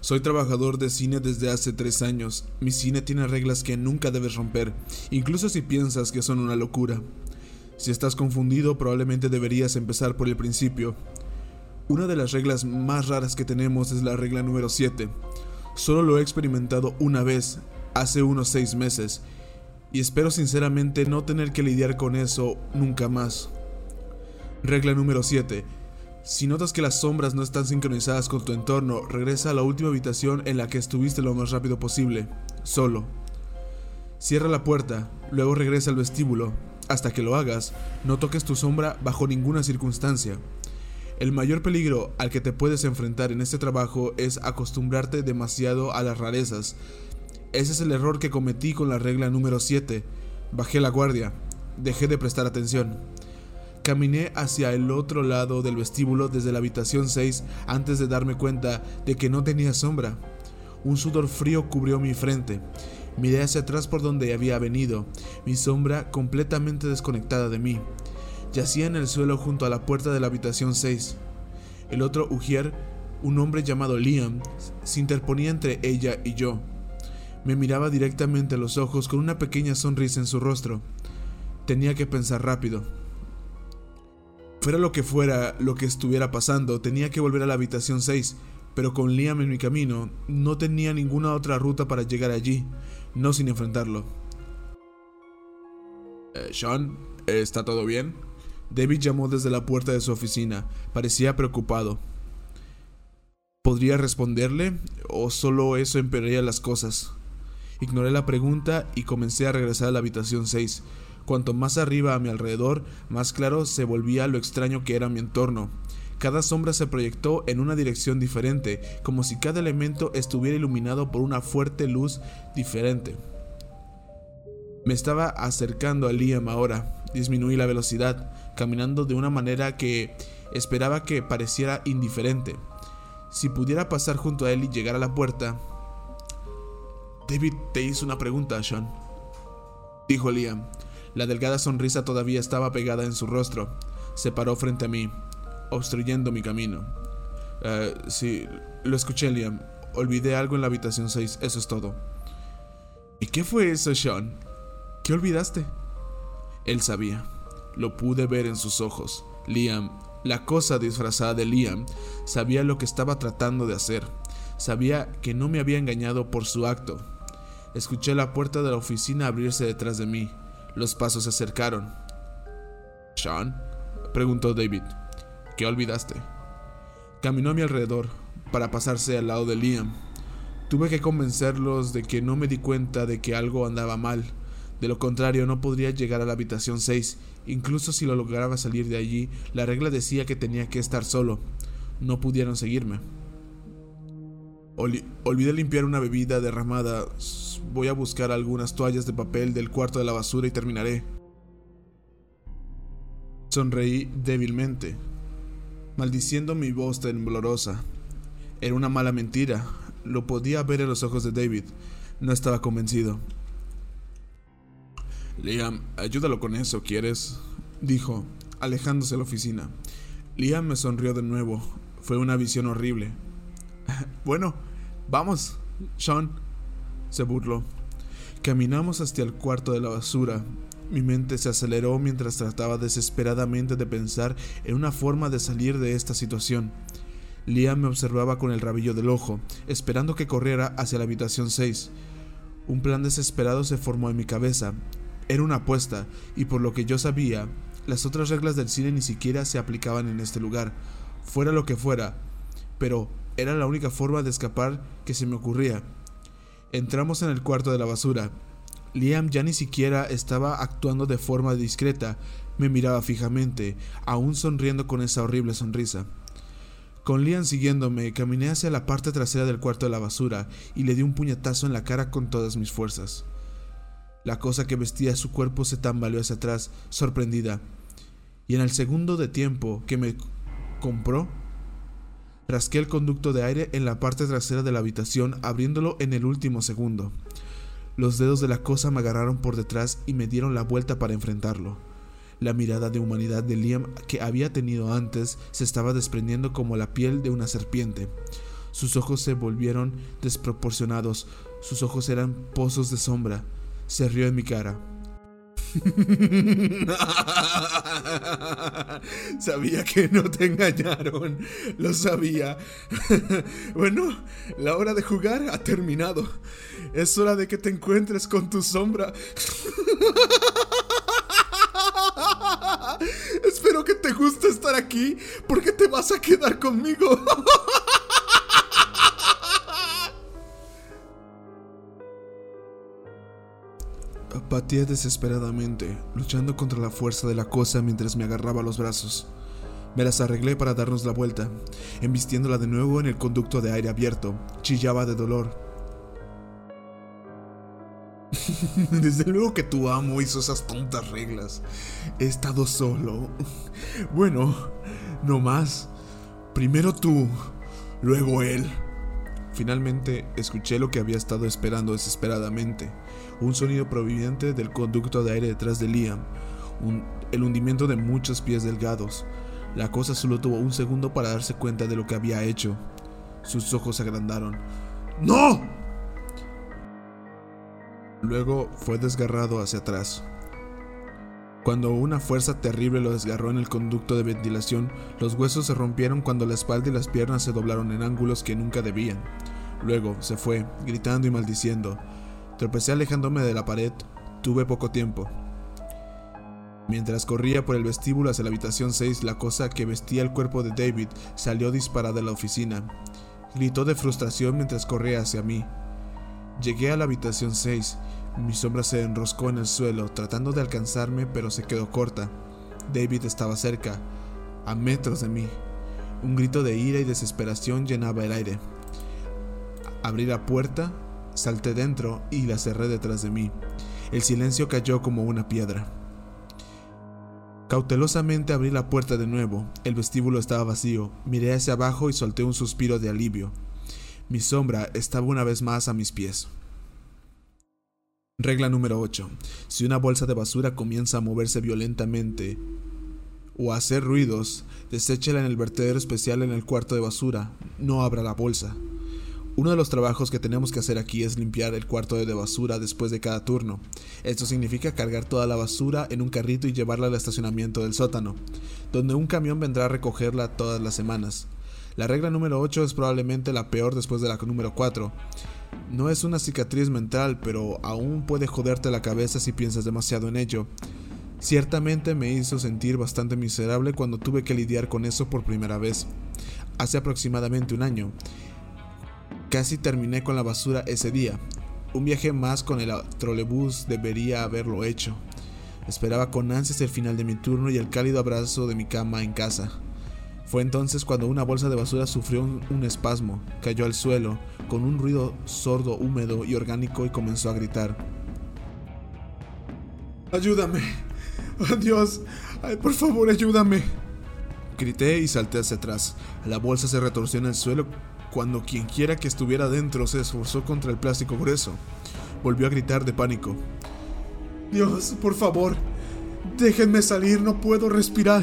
Soy trabajador de cine desde hace tres años. Mi cine tiene reglas que nunca debes romper, incluso si piensas que son una locura. Si estás confundido, probablemente deberías empezar por el principio. Una de las reglas más raras que tenemos es la regla número 7. Solo lo he experimentado una vez, hace unos seis meses, y espero sinceramente no tener que lidiar con eso nunca más. Regla número 7. Si notas que las sombras no están sincronizadas con tu entorno, regresa a la última habitación en la que estuviste lo más rápido posible, solo. Cierra la puerta, luego regresa al vestíbulo. Hasta que lo hagas, no toques tu sombra bajo ninguna circunstancia. El mayor peligro al que te puedes enfrentar en este trabajo es acostumbrarte demasiado a las rarezas. Ese es el error que cometí con la regla número 7. Bajé la guardia, dejé de prestar atención. Caminé hacia el otro lado del vestíbulo desde la habitación 6 antes de darme cuenta de que no tenía sombra. Un sudor frío cubrió mi frente. Miré hacia atrás por donde había venido, mi sombra completamente desconectada de mí. Yacía en el suelo junto a la puerta de la habitación 6. El otro Ujier, un hombre llamado Liam, se interponía entre ella y yo. Me miraba directamente a los ojos con una pequeña sonrisa en su rostro. Tenía que pensar rápido. Fuera lo que fuera lo que estuviera pasando, tenía que volver a la habitación 6, pero con Liam en mi camino, no tenía ninguna otra ruta para llegar allí, no sin enfrentarlo. Eh, Sean, ¿está todo bien? David llamó desde la puerta de su oficina. Parecía preocupado. ¿Podría responderle? ¿O solo eso empeoraría las cosas? Ignoré la pregunta y comencé a regresar a la habitación 6. Cuanto más arriba a mi alrededor, más claro se volvía lo extraño que era mi entorno. Cada sombra se proyectó en una dirección diferente, como si cada elemento estuviera iluminado por una fuerte luz diferente. Me estaba acercando a Liam ahora. Disminuí la velocidad, caminando de una manera que esperaba que pareciera indiferente. Si pudiera pasar junto a él y llegar a la puerta... David te hizo una pregunta, Sean. Dijo Liam. La delgada sonrisa todavía estaba pegada en su rostro. Se paró frente a mí, obstruyendo mi camino. Eh, sí, lo escuché, Liam. Olvidé algo en la habitación 6, eso es todo. ¿Y qué fue eso, Sean? ¿Qué olvidaste? Él sabía. Lo pude ver en sus ojos. Liam, la cosa disfrazada de Liam, sabía lo que estaba tratando de hacer. Sabía que no me había engañado por su acto. Escuché la puerta de la oficina abrirse detrás de mí. Los pasos se acercaron. ¿Sean? preguntó David. ¿Qué olvidaste? Caminó a mi alrededor para pasarse al lado de Liam. Tuve que convencerlos de que no me di cuenta de que algo andaba mal. De lo contrario, no podría llegar a la habitación 6. Incluso si lo lograba salir de allí, la regla decía que tenía que estar solo. No pudieron seguirme olvidé limpiar una bebida derramada. Voy a buscar algunas toallas de papel del cuarto de la basura y terminaré. Sonreí débilmente, maldiciendo mi voz temblorosa. Era una mala mentira. Lo podía ver en los ojos de David. No estaba convencido. Liam, ayúdalo con eso, ¿quieres? dijo, alejándose de la oficina. Liam me sonrió de nuevo. Fue una visión horrible. [LAUGHS] Bueno, vamos, Sean, se burló. Caminamos hacia el cuarto de la basura. Mi mente se aceleró mientras trataba desesperadamente de pensar en una forma de salir de esta situación. Liam me observaba con el rabillo del ojo, esperando que corriera hacia la habitación 6. Un plan desesperado se formó en mi cabeza. Era una apuesta, y por lo que yo sabía, las otras reglas del cine ni siquiera se aplicaban en este lugar. Fuera lo que fuera, pero era la única forma de escapar que se me ocurría. Entramos en el cuarto de la basura. Liam ya ni siquiera estaba actuando de forma discreta, me miraba fijamente, aún sonriendo con esa horrible sonrisa. Con Liam siguiéndome, caminé hacia la parte trasera del cuarto de la basura y le di un puñetazo en la cara con todas mis fuerzas. La cosa que vestía su cuerpo se tambaleó hacia atrás, sorprendida, y en el segundo de tiempo que me compró, Rasqué el conducto de aire en la parte trasera de la habitación, abriéndolo en el último segundo. Los dedos de la cosa me agarraron por detrás y me dieron la vuelta para enfrentarlo. La mirada de humanidad de Liam que había tenido antes se estaba desprendiendo como la piel de una serpiente. Sus ojos se volvieron desproporcionados, sus ojos eran pozos de sombra. Se rió en mi cara. [LAUGHS] sabía que no te engañaron. Lo sabía. [LAUGHS] bueno, la hora de jugar ha terminado. Es hora de que te encuentres con tu sombra. [LAUGHS] Espero que te guste estar aquí porque te vas a quedar conmigo. Pateé desesperadamente, luchando contra la fuerza de la cosa mientras me agarraba los brazos. Me las arreglé para darnos la vuelta. Embistiéndola de nuevo en el conducto de aire abierto, chillaba de dolor. [LAUGHS] Desde luego que tu amo hizo esas tontas reglas. He estado solo. Bueno, no más. Primero tú, luego él. Finalmente escuché lo que había estado esperando desesperadamente un sonido proveniente del conducto de aire detrás de Liam, el hundimiento de muchos pies delgados. La cosa solo tuvo un segundo para darse cuenta de lo que había hecho. Sus ojos se agrandaron. ¡No! Luego fue desgarrado hacia atrás. Cuando una fuerza terrible lo desgarró en el conducto de ventilación, los huesos se rompieron cuando la espalda y las piernas se doblaron en ángulos que nunca debían. Luego se fue, gritando y maldiciendo. Tropecé alejándome de la pared. Tuve poco tiempo. Mientras corría por el vestíbulo hacia la habitación 6, la cosa que vestía el cuerpo de David salió disparada de la oficina. Gritó de frustración mientras corría hacia mí. Llegué a la habitación 6. Mi sombra se enroscó en el suelo, tratando de alcanzarme, pero se quedó corta. David estaba cerca, a metros de mí. Un grito de ira y desesperación llenaba el aire. Abrí la puerta Salté dentro y la cerré detrás de mí. El silencio cayó como una piedra. Cautelosamente abrí la puerta de nuevo. El vestíbulo estaba vacío. Miré hacia abajo y solté un suspiro de alivio. Mi sombra estaba una vez más a mis pies. Regla número 8. Si una bolsa de basura comienza a moverse violentamente o a hacer ruidos, deséchela en el vertedero especial en el cuarto de basura. No abra la bolsa. Uno de los trabajos que tenemos que hacer aquí es limpiar el cuarto de basura después de cada turno. Esto significa cargar toda la basura en un carrito y llevarla al estacionamiento del sótano, donde un camión vendrá a recogerla todas las semanas. La regla número 8 es probablemente la peor después de la número 4. No es una cicatriz mental, pero aún puede joderte la cabeza si piensas demasiado en ello. Ciertamente me hizo sentir bastante miserable cuando tuve que lidiar con eso por primera vez, hace aproximadamente un año. Casi terminé con la basura ese día. Un viaje más con el trolebús debería haberlo hecho. Esperaba con ansias el final de mi turno y el cálido abrazo de mi cama en casa. Fue entonces cuando una bolsa de basura sufrió un, espasmo, cayó al suelo, con un ruido sordo, húmedo y orgánico y comenzó a gritar. Ayúdame. Oh, Dios. por favor, ayúdame. Grité y salté hacia atrás. La bolsa se retorció en el suelo cuando quienquiera que estuviera dentro se esforzó contra el plástico grueso. Volvió a gritar de pánico. Dios, por favor, déjenme salir, no puedo respirar.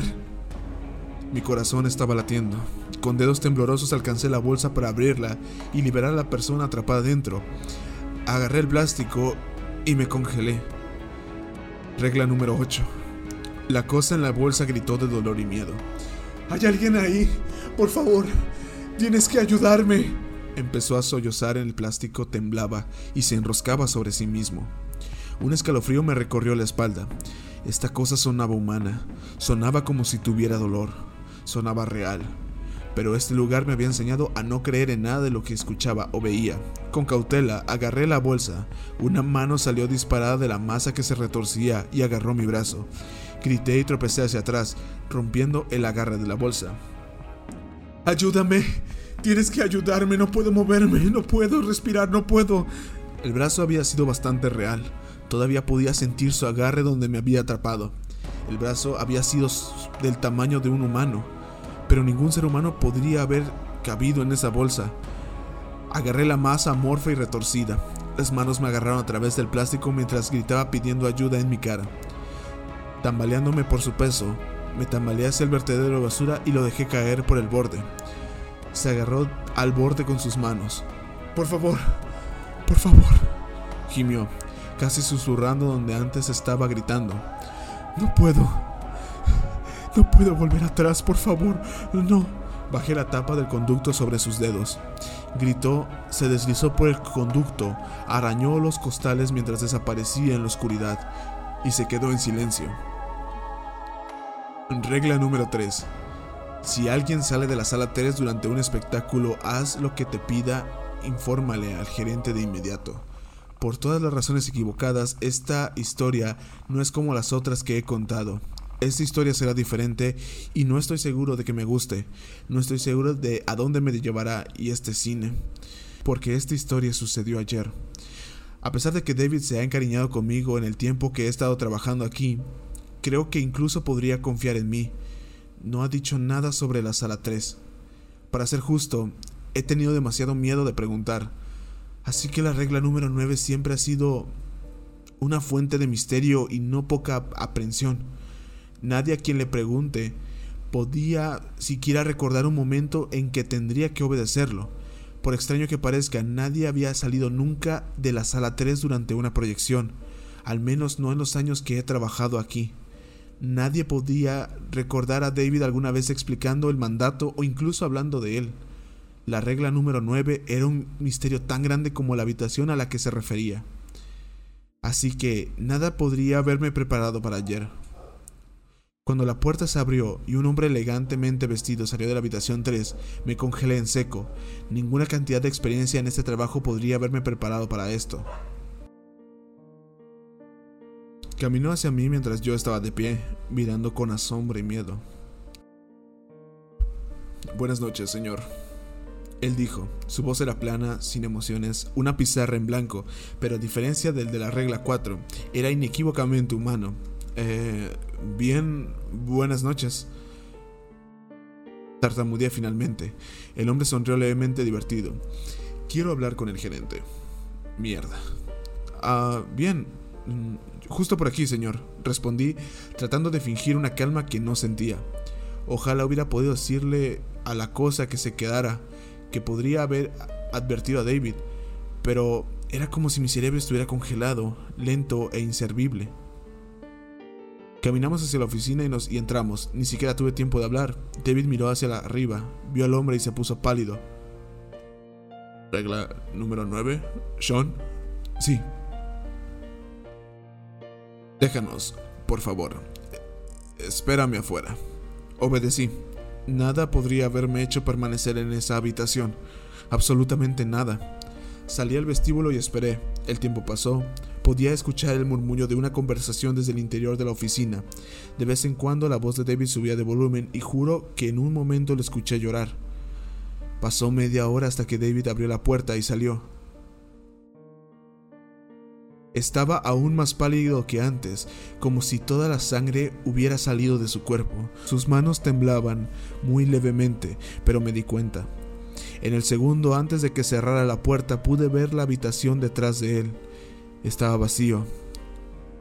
Mi corazón estaba latiendo. Con dedos temblorosos alcancé la bolsa para abrirla y liberar a la persona atrapada dentro. Agarré el plástico y me congelé. Regla número 8. La cosa en la bolsa gritó de dolor y miedo. ¿Hay alguien ahí? Por favor, tienes que ayudarme. Empezó a sollozar en el plástico, temblaba y se enroscaba sobre sí mismo. Un escalofrío me recorrió la espalda. Esta cosa sonaba humana, sonaba como si tuviera dolor, sonaba real. Pero este lugar me había enseñado a no creer en nada de lo que escuchaba o veía. Con cautela agarré la bolsa. Una mano salió disparada de la masa que se retorcía y agarró mi brazo. Grité y tropecé hacia atrás, rompiendo el agarre de la bolsa. Ayúdame. Tienes que ayudarme. No puedo moverme. No puedo respirar. No puedo. El brazo había sido bastante real. Todavía podía sentir su agarre donde me había atrapado. El brazo había sido del tamaño de un humano, pero ningún ser humano podría haber cabido en esa bolsa. Agarré la masa amorfa y retorcida. Las manos me agarraron a través del plástico mientras gritaba pidiendo ayuda en mi cara. Tambaleándome por su peso, me hacia el vertedero de basura y lo dejé caer por el borde. Se agarró al borde con sus manos. Por favor, por favor, gimió, casi susurrando donde antes estaba gritando. No puedo. No puedo volver atrás, por favor. No. Bajé la tapa del conducto sobre sus dedos. Gritó, se deslizó por el conducto, arañó los costales mientras desaparecía en la oscuridad y se quedó en silencio. Regla número 3. Si alguien sale de la sala 3 durante un espectáculo, haz lo que te pida, infórmale al gerente de inmediato. Por todas las razones equivocadas, esta historia no es como las otras que he contado. Esta historia será diferente y no estoy seguro de que me guste. No estoy seguro de a dónde me llevará y este cine. Porque esta historia sucedió ayer. A pesar de que David se ha encariñado conmigo en el tiempo que he estado trabajando aquí, Creo que incluso podría confiar en mí. No ha dicho nada sobre la sala 3. Para ser justo, he tenido demasiado miedo de preguntar. Así que la regla número 9 siempre ha sido una fuente de misterio y no poca aprensión. Nadie a quien le pregunte podía siquiera recordar un momento en que tendría que obedecerlo. Por extraño que parezca, nadie había salido nunca de la sala 3 durante una proyección, al menos no en los años que he trabajado aquí. Nadie podía recordar a David alguna vez explicando el mandato o incluso hablando de él. La regla número 9 era un misterio tan grande como la habitación a la que se refería. Así que nada podría haberme preparado para ayer. Cuando la puerta se abrió y un hombre elegantemente vestido salió de la habitación 3, me congelé en seco. Ninguna cantidad de experiencia en este trabajo podría haberme preparado para esto. Caminó hacia mí mientras yo estaba de pie, mirando con asombro y miedo. Buenas noches, señor. Él dijo, su voz era plana, sin emociones, una pizarra en blanco, pero a diferencia del de la regla 4, era inequívocamente humano. Eh, bien, buenas noches. Tartamudeé finalmente. El hombre sonrió levemente divertido. Quiero hablar con el gerente. Mierda. Ah, bien, justo por aquí, señor, respondí, tratando de fingir una calma que no sentía. Ojalá hubiera podido decirle a la cosa que se quedara, que podría haber advertido a David, pero era como si mi cerebro estuviera congelado, lento e inservible. Caminamos hacia la oficina y, nos, y entramos. Ni siquiera tuve tiempo de hablar. David miró hacia la arriba, vio al hombre y se puso pálido. Regla número 9. Sean. Sí. Déjanos, por favor. Espérame afuera. Obedecí. Nada podría haberme hecho permanecer en esa habitación. Absolutamente nada. Salí al vestíbulo y esperé. El tiempo pasó. Podía escuchar el murmullo de una conversación desde el interior de la oficina. De vez en cuando la voz de David subía de volumen y juro que en un momento lo escuché llorar. Pasó media hora hasta que David abrió la puerta y salió. Estaba aún más pálido que antes, como si toda la sangre hubiera salido de su cuerpo. Sus manos temblaban muy levemente, pero me di cuenta. En el segundo antes de que cerrara la puerta pude ver la habitación detrás de él. Estaba vacío.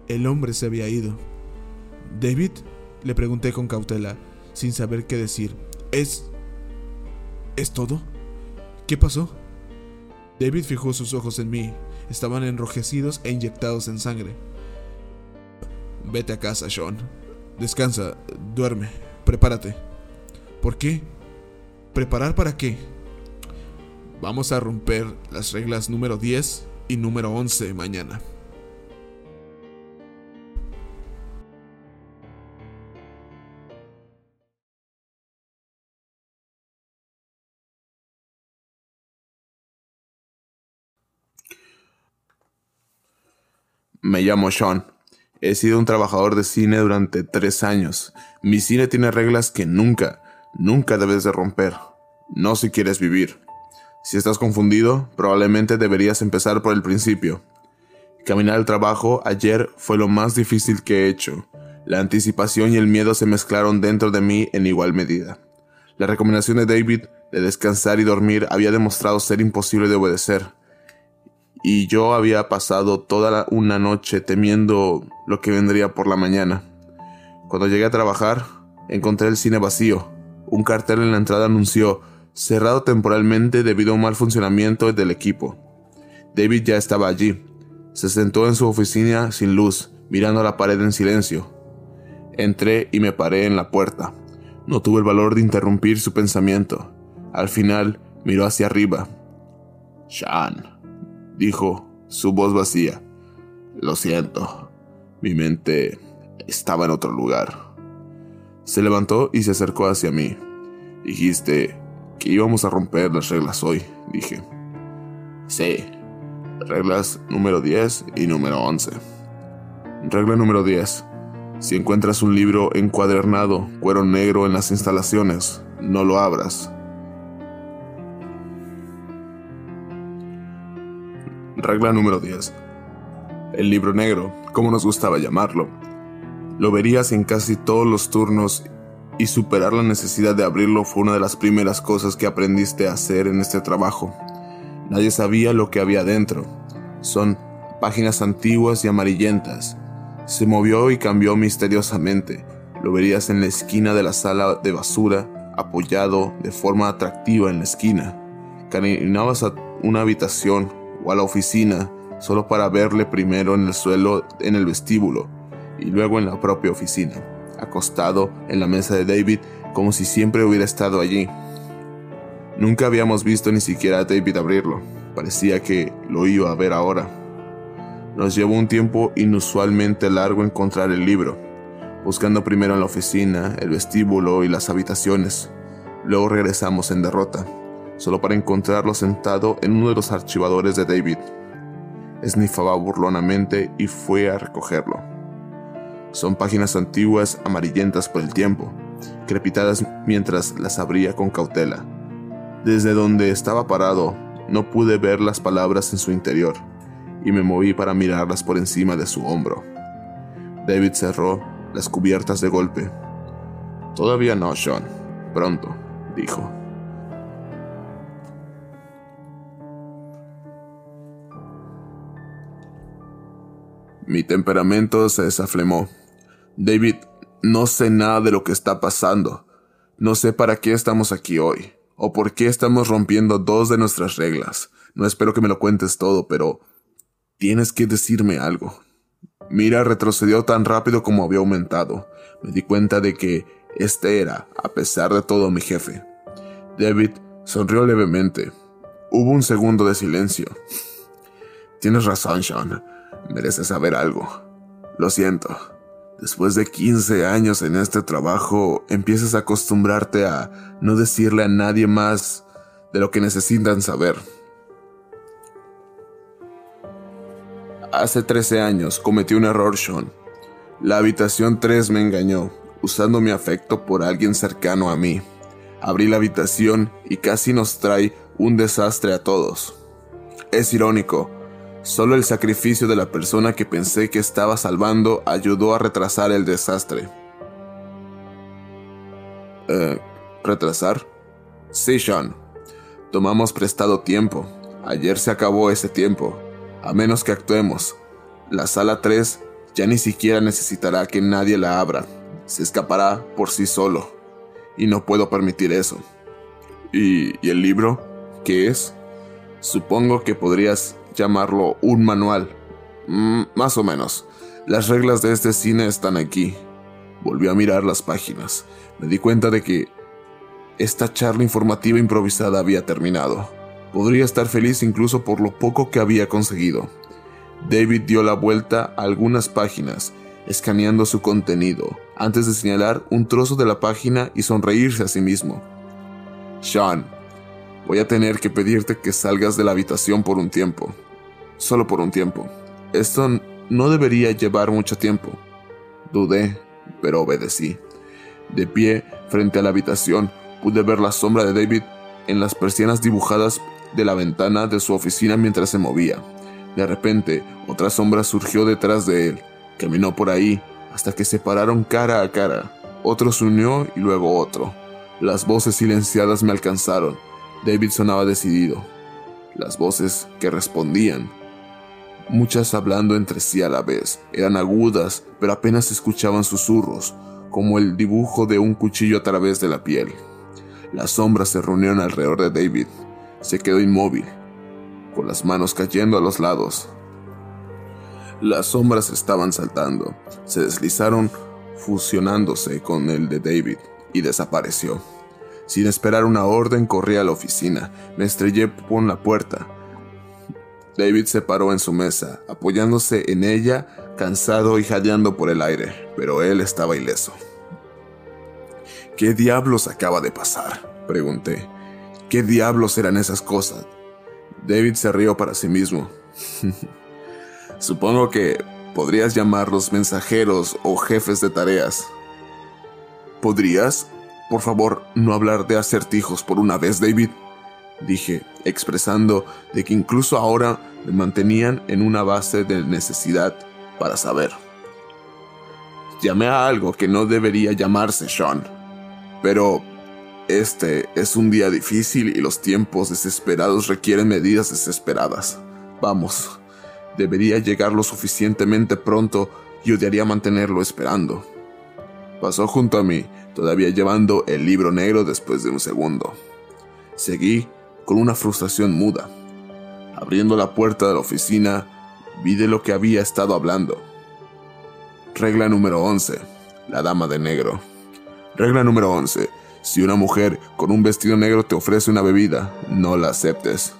El hombre se había ido. ¿David? Le pregunté con cautela, sin saber qué decir. ¿Es... ¿Es todo? ¿Qué pasó? David fijó sus ojos en mí. Estaban enrojecidos e inyectados en sangre. Vete a casa, Sean. Descansa, duerme, prepárate. ¿Por qué? ¿Preparar para qué? Vamos a romper las reglas número 10 y número 11 mañana. Me llamo Sean. He sido un trabajador de cine durante tres años. Mi cine tiene reglas que nunca, nunca debes de romper. No si quieres vivir. Si estás confundido, probablemente deberías empezar por el principio. Caminar al trabajo ayer fue lo más difícil que he hecho. La anticipación y el miedo se mezclaron dentro de mí en igual medida. La recomendación de David de descansar y dormir había demostrado ser imposible de obedecer y yo había pasado toda una noche temiendo lo que vendría por la mañana. Cuando llegué a trabajar, encontré el cine vacío. Un cartel en la entrada anunció cerrado temporalmente debido a un mal funcionamiento del equipo. David ya estaba allí. Se sentó en su oficina sin luz, mirando la pared en silencio. Entré y me paré en la puerta. No tuve el valor de interrumpir su pensamiento. Al final miró hacia arriba. Sean dijo, su voz vacía. Lo siento, mi mente estaba en otro lugar. Se levantó y se acercó hacia mí. Dijiste que íbamos a romper las reglas hoy, dije. Sí, reglas número 10 y número 11. Regla número 10. Si encuentras un libro encuadernado, cuero negro en las instalaciones, no lo abras. Regla número 10. El libro negro, como nos gustaba llamarlo. Lo verías en casi todos los turnos y superar la necesidad de abrirlo fue una de las primeras cosas que aprendiste a hacer en este trabajo. Nadie sabía lo que había dentro. Son páginas antiguas y amarillentas. Se movió y cambió misteriosamente. Lo verías en la esquina de la sala de basura, apoyado de forma atractiva en la esquina. Caminabas a una habitación o a la oficina solo para verle primero en el suelo en el vestíbulo y luego en la propia oficina, acostado en la mesa de David como si siempre hubiera estado allí. Nunca habíamos visto ni siquiera a David abrirlo, parecía que lo iba a ver ahora. Nos llevó un tiempo inusualmente largo encontrar el libro, buscando primero en la oficina, el vestíbulo y las habitaciones. Luego regresamos en derrota solo para encontrarlo sentado en uno de los archivadores de David. Esnifaba burlonamente y fue a recogerlo. Son páginas antiguas amarillentas por el tiempo, crepitadas mientras las abría con cautela. Desde donde estaba parado, no pude ver las palabras en su interior, y me moví para mirarlas por encima de su hombro. David cerró las cubiertas de golpe. Todavía no, Sean. Pronto, dijo. Mi temperamento se desaflemó. David, no sé nada de lo que está pasando. No sé para qué estamos aquí hoy. ¿O por qué estamos rompiendo dos de nuestras reglas? No espero que me lo cuentes todo, pero tienes que decirme algo. Mira retrocedió tan rápido como había aumentado. Me di cuenta de que este era, a pesar de todo, mi jefe. David sonrió levemente. Hubo un segundo de silencio. Tienes razón, Sean. Mereces saber algo. Lo siento. Después de 15 años en este trabajo, empiezas a acostumbrarte a no decirle a nadie más de lo que necesitan saber. Hace 13 años cometí un error, Sean. La habitación 3 me engañó, usando mi afecto por alguien cercano a mí. Abrí la habitación y casi nos trae un desastre a todos. Es irónico, Solo el sacrificio de la persona que pensé que estaba salvando ayudó a retrasar el desastre. Eh, ¿Retrasar? Sí, Sean. Tomamos prestado tiempo. Ayer se acabó ese tiempo. A menos que actuemos. La sala 3 ya ni siquiera necesitará que nadie la abra. Se escapará por sí solo. Y no puedo permitir eso. ¿Y, y el libro? ¿Qué es? Supongo que podrías llamarlo un manual. Mm, más o menos. Las reglas de este cine están aquí. Volví a mirar las páginas. Me di cuenta de que esta charla informativa improvisada había terminado. Podría estar feliz incluso por lo poco que había conseguido. David dio la vuelta a algunas páginas, escaneando su contenido, antes de señalar un trozo de la página y sonreírse a sí mismo. Sean, Voy a tener que pedirte que salgas de la habitación por un tiempo. Solo por un tiempo. Esto no debería llevar mucho tiempo. Dudé, pero obedecí. De pie, frente a la habitación, pude ver la sombra de David en las persianas dibujadas de la ventana de su oficina mientras se movía. De repente, otra sombra surgió detrás de él. Caminó por ahí hasta que se pararon cara a cara. Otro se unió y luego otro. Las voces silenciadas me alcanzaron David sonaba decidido. Las voces que respondían, muchas hablando entre sí a la vez, eran agudas, pero apenas escuchaban susurros, como el dibujo de un cuchillo a través de la piel. Las sombras se reunieron alrededor de David. Se quedó inmóvil, con las manos cayendo a los lados. Las sombras estaban saltando, se deslizaron fusionándose con el de David y desapareció. Sin esperar una orden, corrí a la oficina. Me estrellé por la puerta. David se paró en su mesa, apoyándose en ella, cansado y jadeando por el aire, pero él estaba ileso. ¿Qué diablos acaba de pasar? pregunté. ¿Qué diablos eran esas cosas? David se rió para sí mismo. [LAUGHS] Supongo que podrías llamarlos mensajeros o jefes de tareas. ¿Podrías? Por favor, no hablar de acertijos por una vez, David, dije, expresando de que incluso ahora me mantenían en una base de necesidad para saber. Llamé a algo que no debería llamarse Sean, pero este es un día difícil y los tiempos desesperados requieren medidas desesperadas. Vamos, debería llegar lo suficientemente pronto y odiaría mantenerlo esperando. Pasó junto a mí todavía llevando el libro negro después de un segundo. Seguí con una frustración muda. Abriendo la puerta de la oficina, vi de lo que había estado hablando. Regla número 11. La dama de negro. Regla número 11. Si una mujer con un vestido negro te ofrece una bebida, no la aceptes.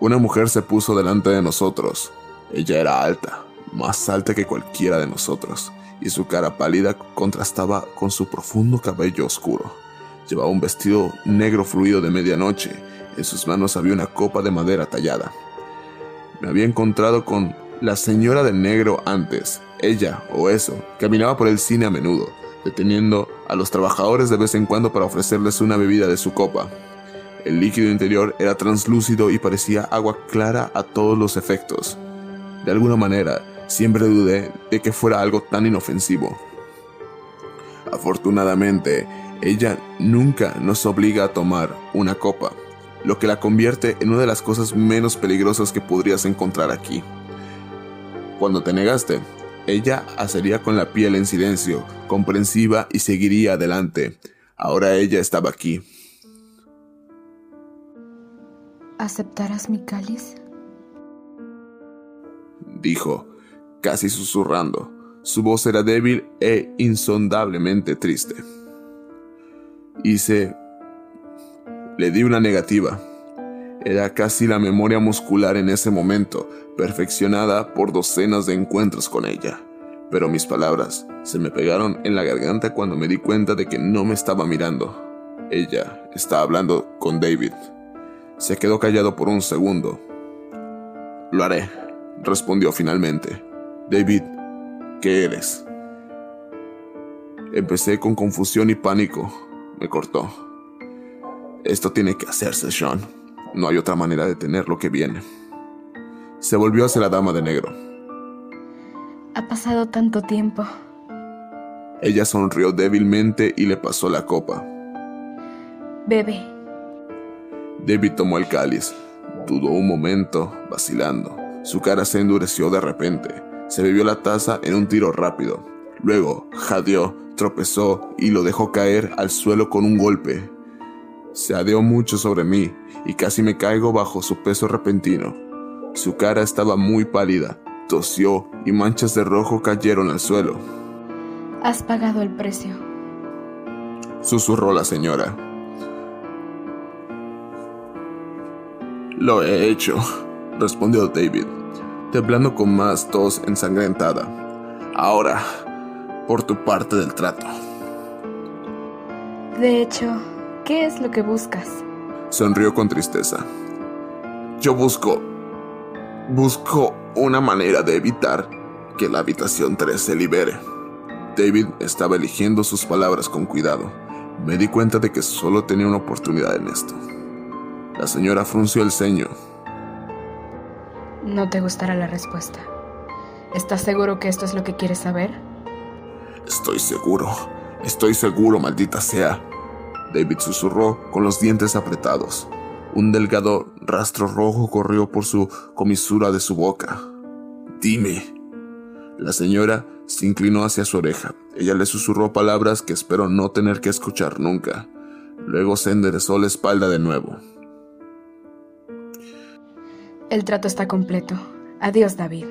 Una mujer se puso delante de nosotros. Ella era alta, más alta que cualquiera de nosotros y su cara pálida contrastaba con su profundo cabello oscuro. Llevaba un vestido negro fluido de medianoche, en sus manos había una copa de madera tallada. Me había encontrado con la señora de negro antes, ella o eso, caminaba por el cine a menudo, deteniendo a los trabajadores de vez en cuando para ofrecerles una bebida de su copa. El líquido interior era translúcido y parecía agua clara a todos los efectos. De alguna manera, Siempre dudé de que fuera algo tan inofensivo. Afortunadamente, ella nunca nos obliga a tomar una copa, lo que la convierte en una de las cosas menos peligrosas que podrías encontrar aquí. Cuando te negaste, ella hacería con la piel en silencio, comprensiva y seguiría adelante. Ahora ella estaba aquí. ¿Aceptarás mi cáliz? Dijo, casi susurrando. Su voz era débil e insondablemente triste. Hice... Le di una negativa. Era casi la memoria muscular en ese momento, perfeccionada por docenas de encuentros con ella. Pero mis palabras se me pegaron en la garganta cuando me di cuenta de que no me estaba mirando. Ella estaba hablando con David. Se quedó callado por un segundo. Lo haré, respondió finalmente. David, ¿qué eres? Empecé con confusión y pánico. Me cortó. Esto tiene que hacerse, Sean. No hay otra manera de tener lo que viene. Se volvió hacia la dama de negro. Ha pasado tanto tiempo. Ella sonrió débilmente y le pasó la copa. Bebe. David tomó el cáliz. Dudó un momento, vacilando. Su cara se endureció de repente. Se bebió la taza en un tiro rápido. Luego, jadeó, tropezó y lo dejó caer al suelo con un golpe. Se adeó mucho sobre mí y casi me caigo bajo su peso repentino. Su cara estaba muy pálida, tosió y manchas de rojo cayeron al suelo. Has pagado el precio. Susurró la señora. Lo he hecho, respondió David, temblando con más tos ensangrentada. Ahora, por tu parte del trato. De hecho, ¿qué es lo que buscas? Sonrió con tristeza. Yo busco... Busco una manera de evitar que la habitación 3 se libere. David estaba eligiendo sus palabras con cuidado. Me di cuenta de que solo tenía una oportunidad en esto. La señora frunció el ceño. No te gustará la respuesta. ¿Estás seguro que esto es lo que quieres saber? Estoy seguro. Estoy seguro, maldita sea. David susurró con los dientes apretados. Un delgado rastro rojo corrió por su comisura de su boca. Dime. La señora se inclinó hacia su oreja. Ella le susurró palabras que espero no tener que escuchar nunca. Luego se enderezó la espalda de nuevo. El trato está completo. Adiós, David.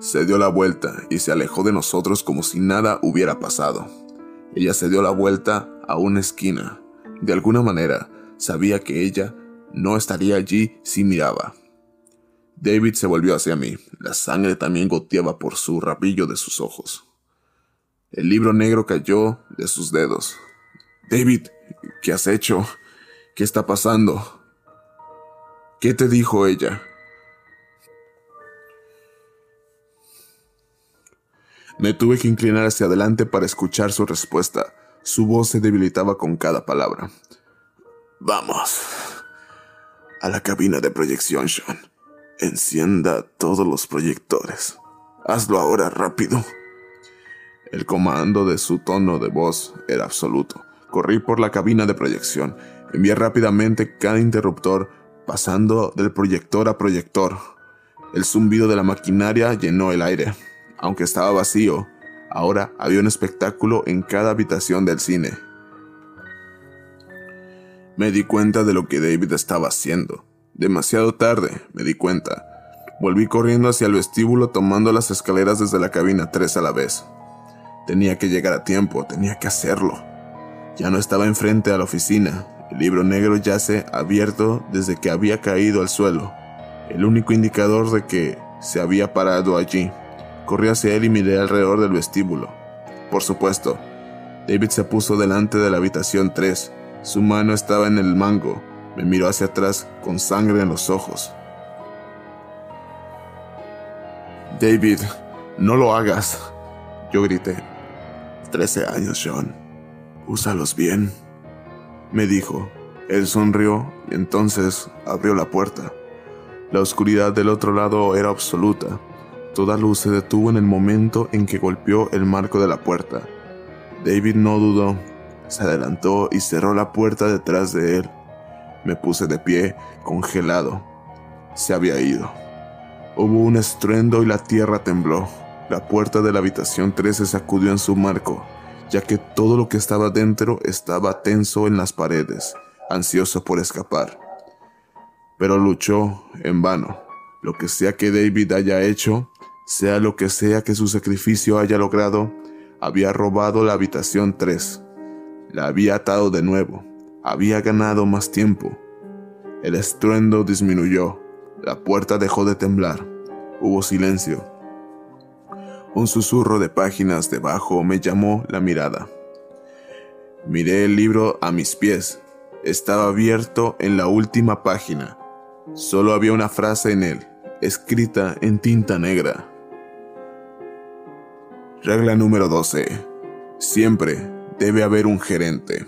Se dio la vuelta y se alejó de nosotros como si nada hubiera pasado. Ella se dio la vuelta a una esquina. De alguna manera, sabía que ella no estaría allí si miraba. David se volvió hacia mí. La sangre también goteaba por su rabillo de sus ojos. El libro negro cayó de sus dedos. David, ¿qué has hecho? ¿Qué está pasando? ¿Qué te dijo ella? Me tuve que inclinar hacia adelante para escuchar su respuesta. Su voz se debilitaba con cada palabra. Vamos. A la cabina de proyección, Sean. Encienda todos los proyectores. Hazlo ahora rápido. El comando de su tono de voz era absoluto. Corrí por la cabina de proyección. Envié rápidamente cada interruptor, pasando del proyector a proyector. El zumbido de la maquinaria llenó el aire. Aunque estaba vacío, ahora había un espectáculo en cada habitación del cine. Me di cuenta de lo que David estaba haciendo. Demasiado tarde, me di cuenta. Volví corriendo hacia el vestíbulo tomando las escaleras desde la cabina tres a la vez. Tenía que llegar a tiempo, tenía que hacerlo. Ya no estaba enfrente a la oficina. El libro negro yace abierto desde que había caído al suelo. El único indicador de que se había parado allí. Corrí hacia él y miré alrededor del vestíbulo. Por supuesto, David se puso delante de la habitación 3. Su mano estaba en el mango. Me miró hacia atrás con sangre en los ojos. David, no lo hagas. Yo grité. Trece años, Sean. Úsalos bien. Me dijo. Él sonrió y entonces abrió la puerta. La oscuridad del otro lado era absoluta. Toda luz se detuvo en el momento en que golpeó el marco de la puerta. David no dudó. Se adelantó y cerró la puerta detrás de él. Me puse de pie, congelado. Se había ido. Hubo un estruendo y la tierra tembló. La puerta de la habitación 13 sacudió en su marco, ya que todo lo que estaba dentro estaba tenso en las paredes, ansioso por escapar. pero luchó en vano. Lo que sea que David haya hecho, sea lo que sea que su sacrificio haya logrado, había robado la habitación 3. La había atado de nuevo. Había ganado más tiempo. El estruendo disminuyó. La puerta dejó de temblar. Hubo silencio. Un susurro de páginas debajo me llamó la mirada. Miré el libro a mis pies. Estaba abierto en la última página. Solo había una frase en él, escrita en tinta negra. Regla número 12. Siempre debe haber un gerente.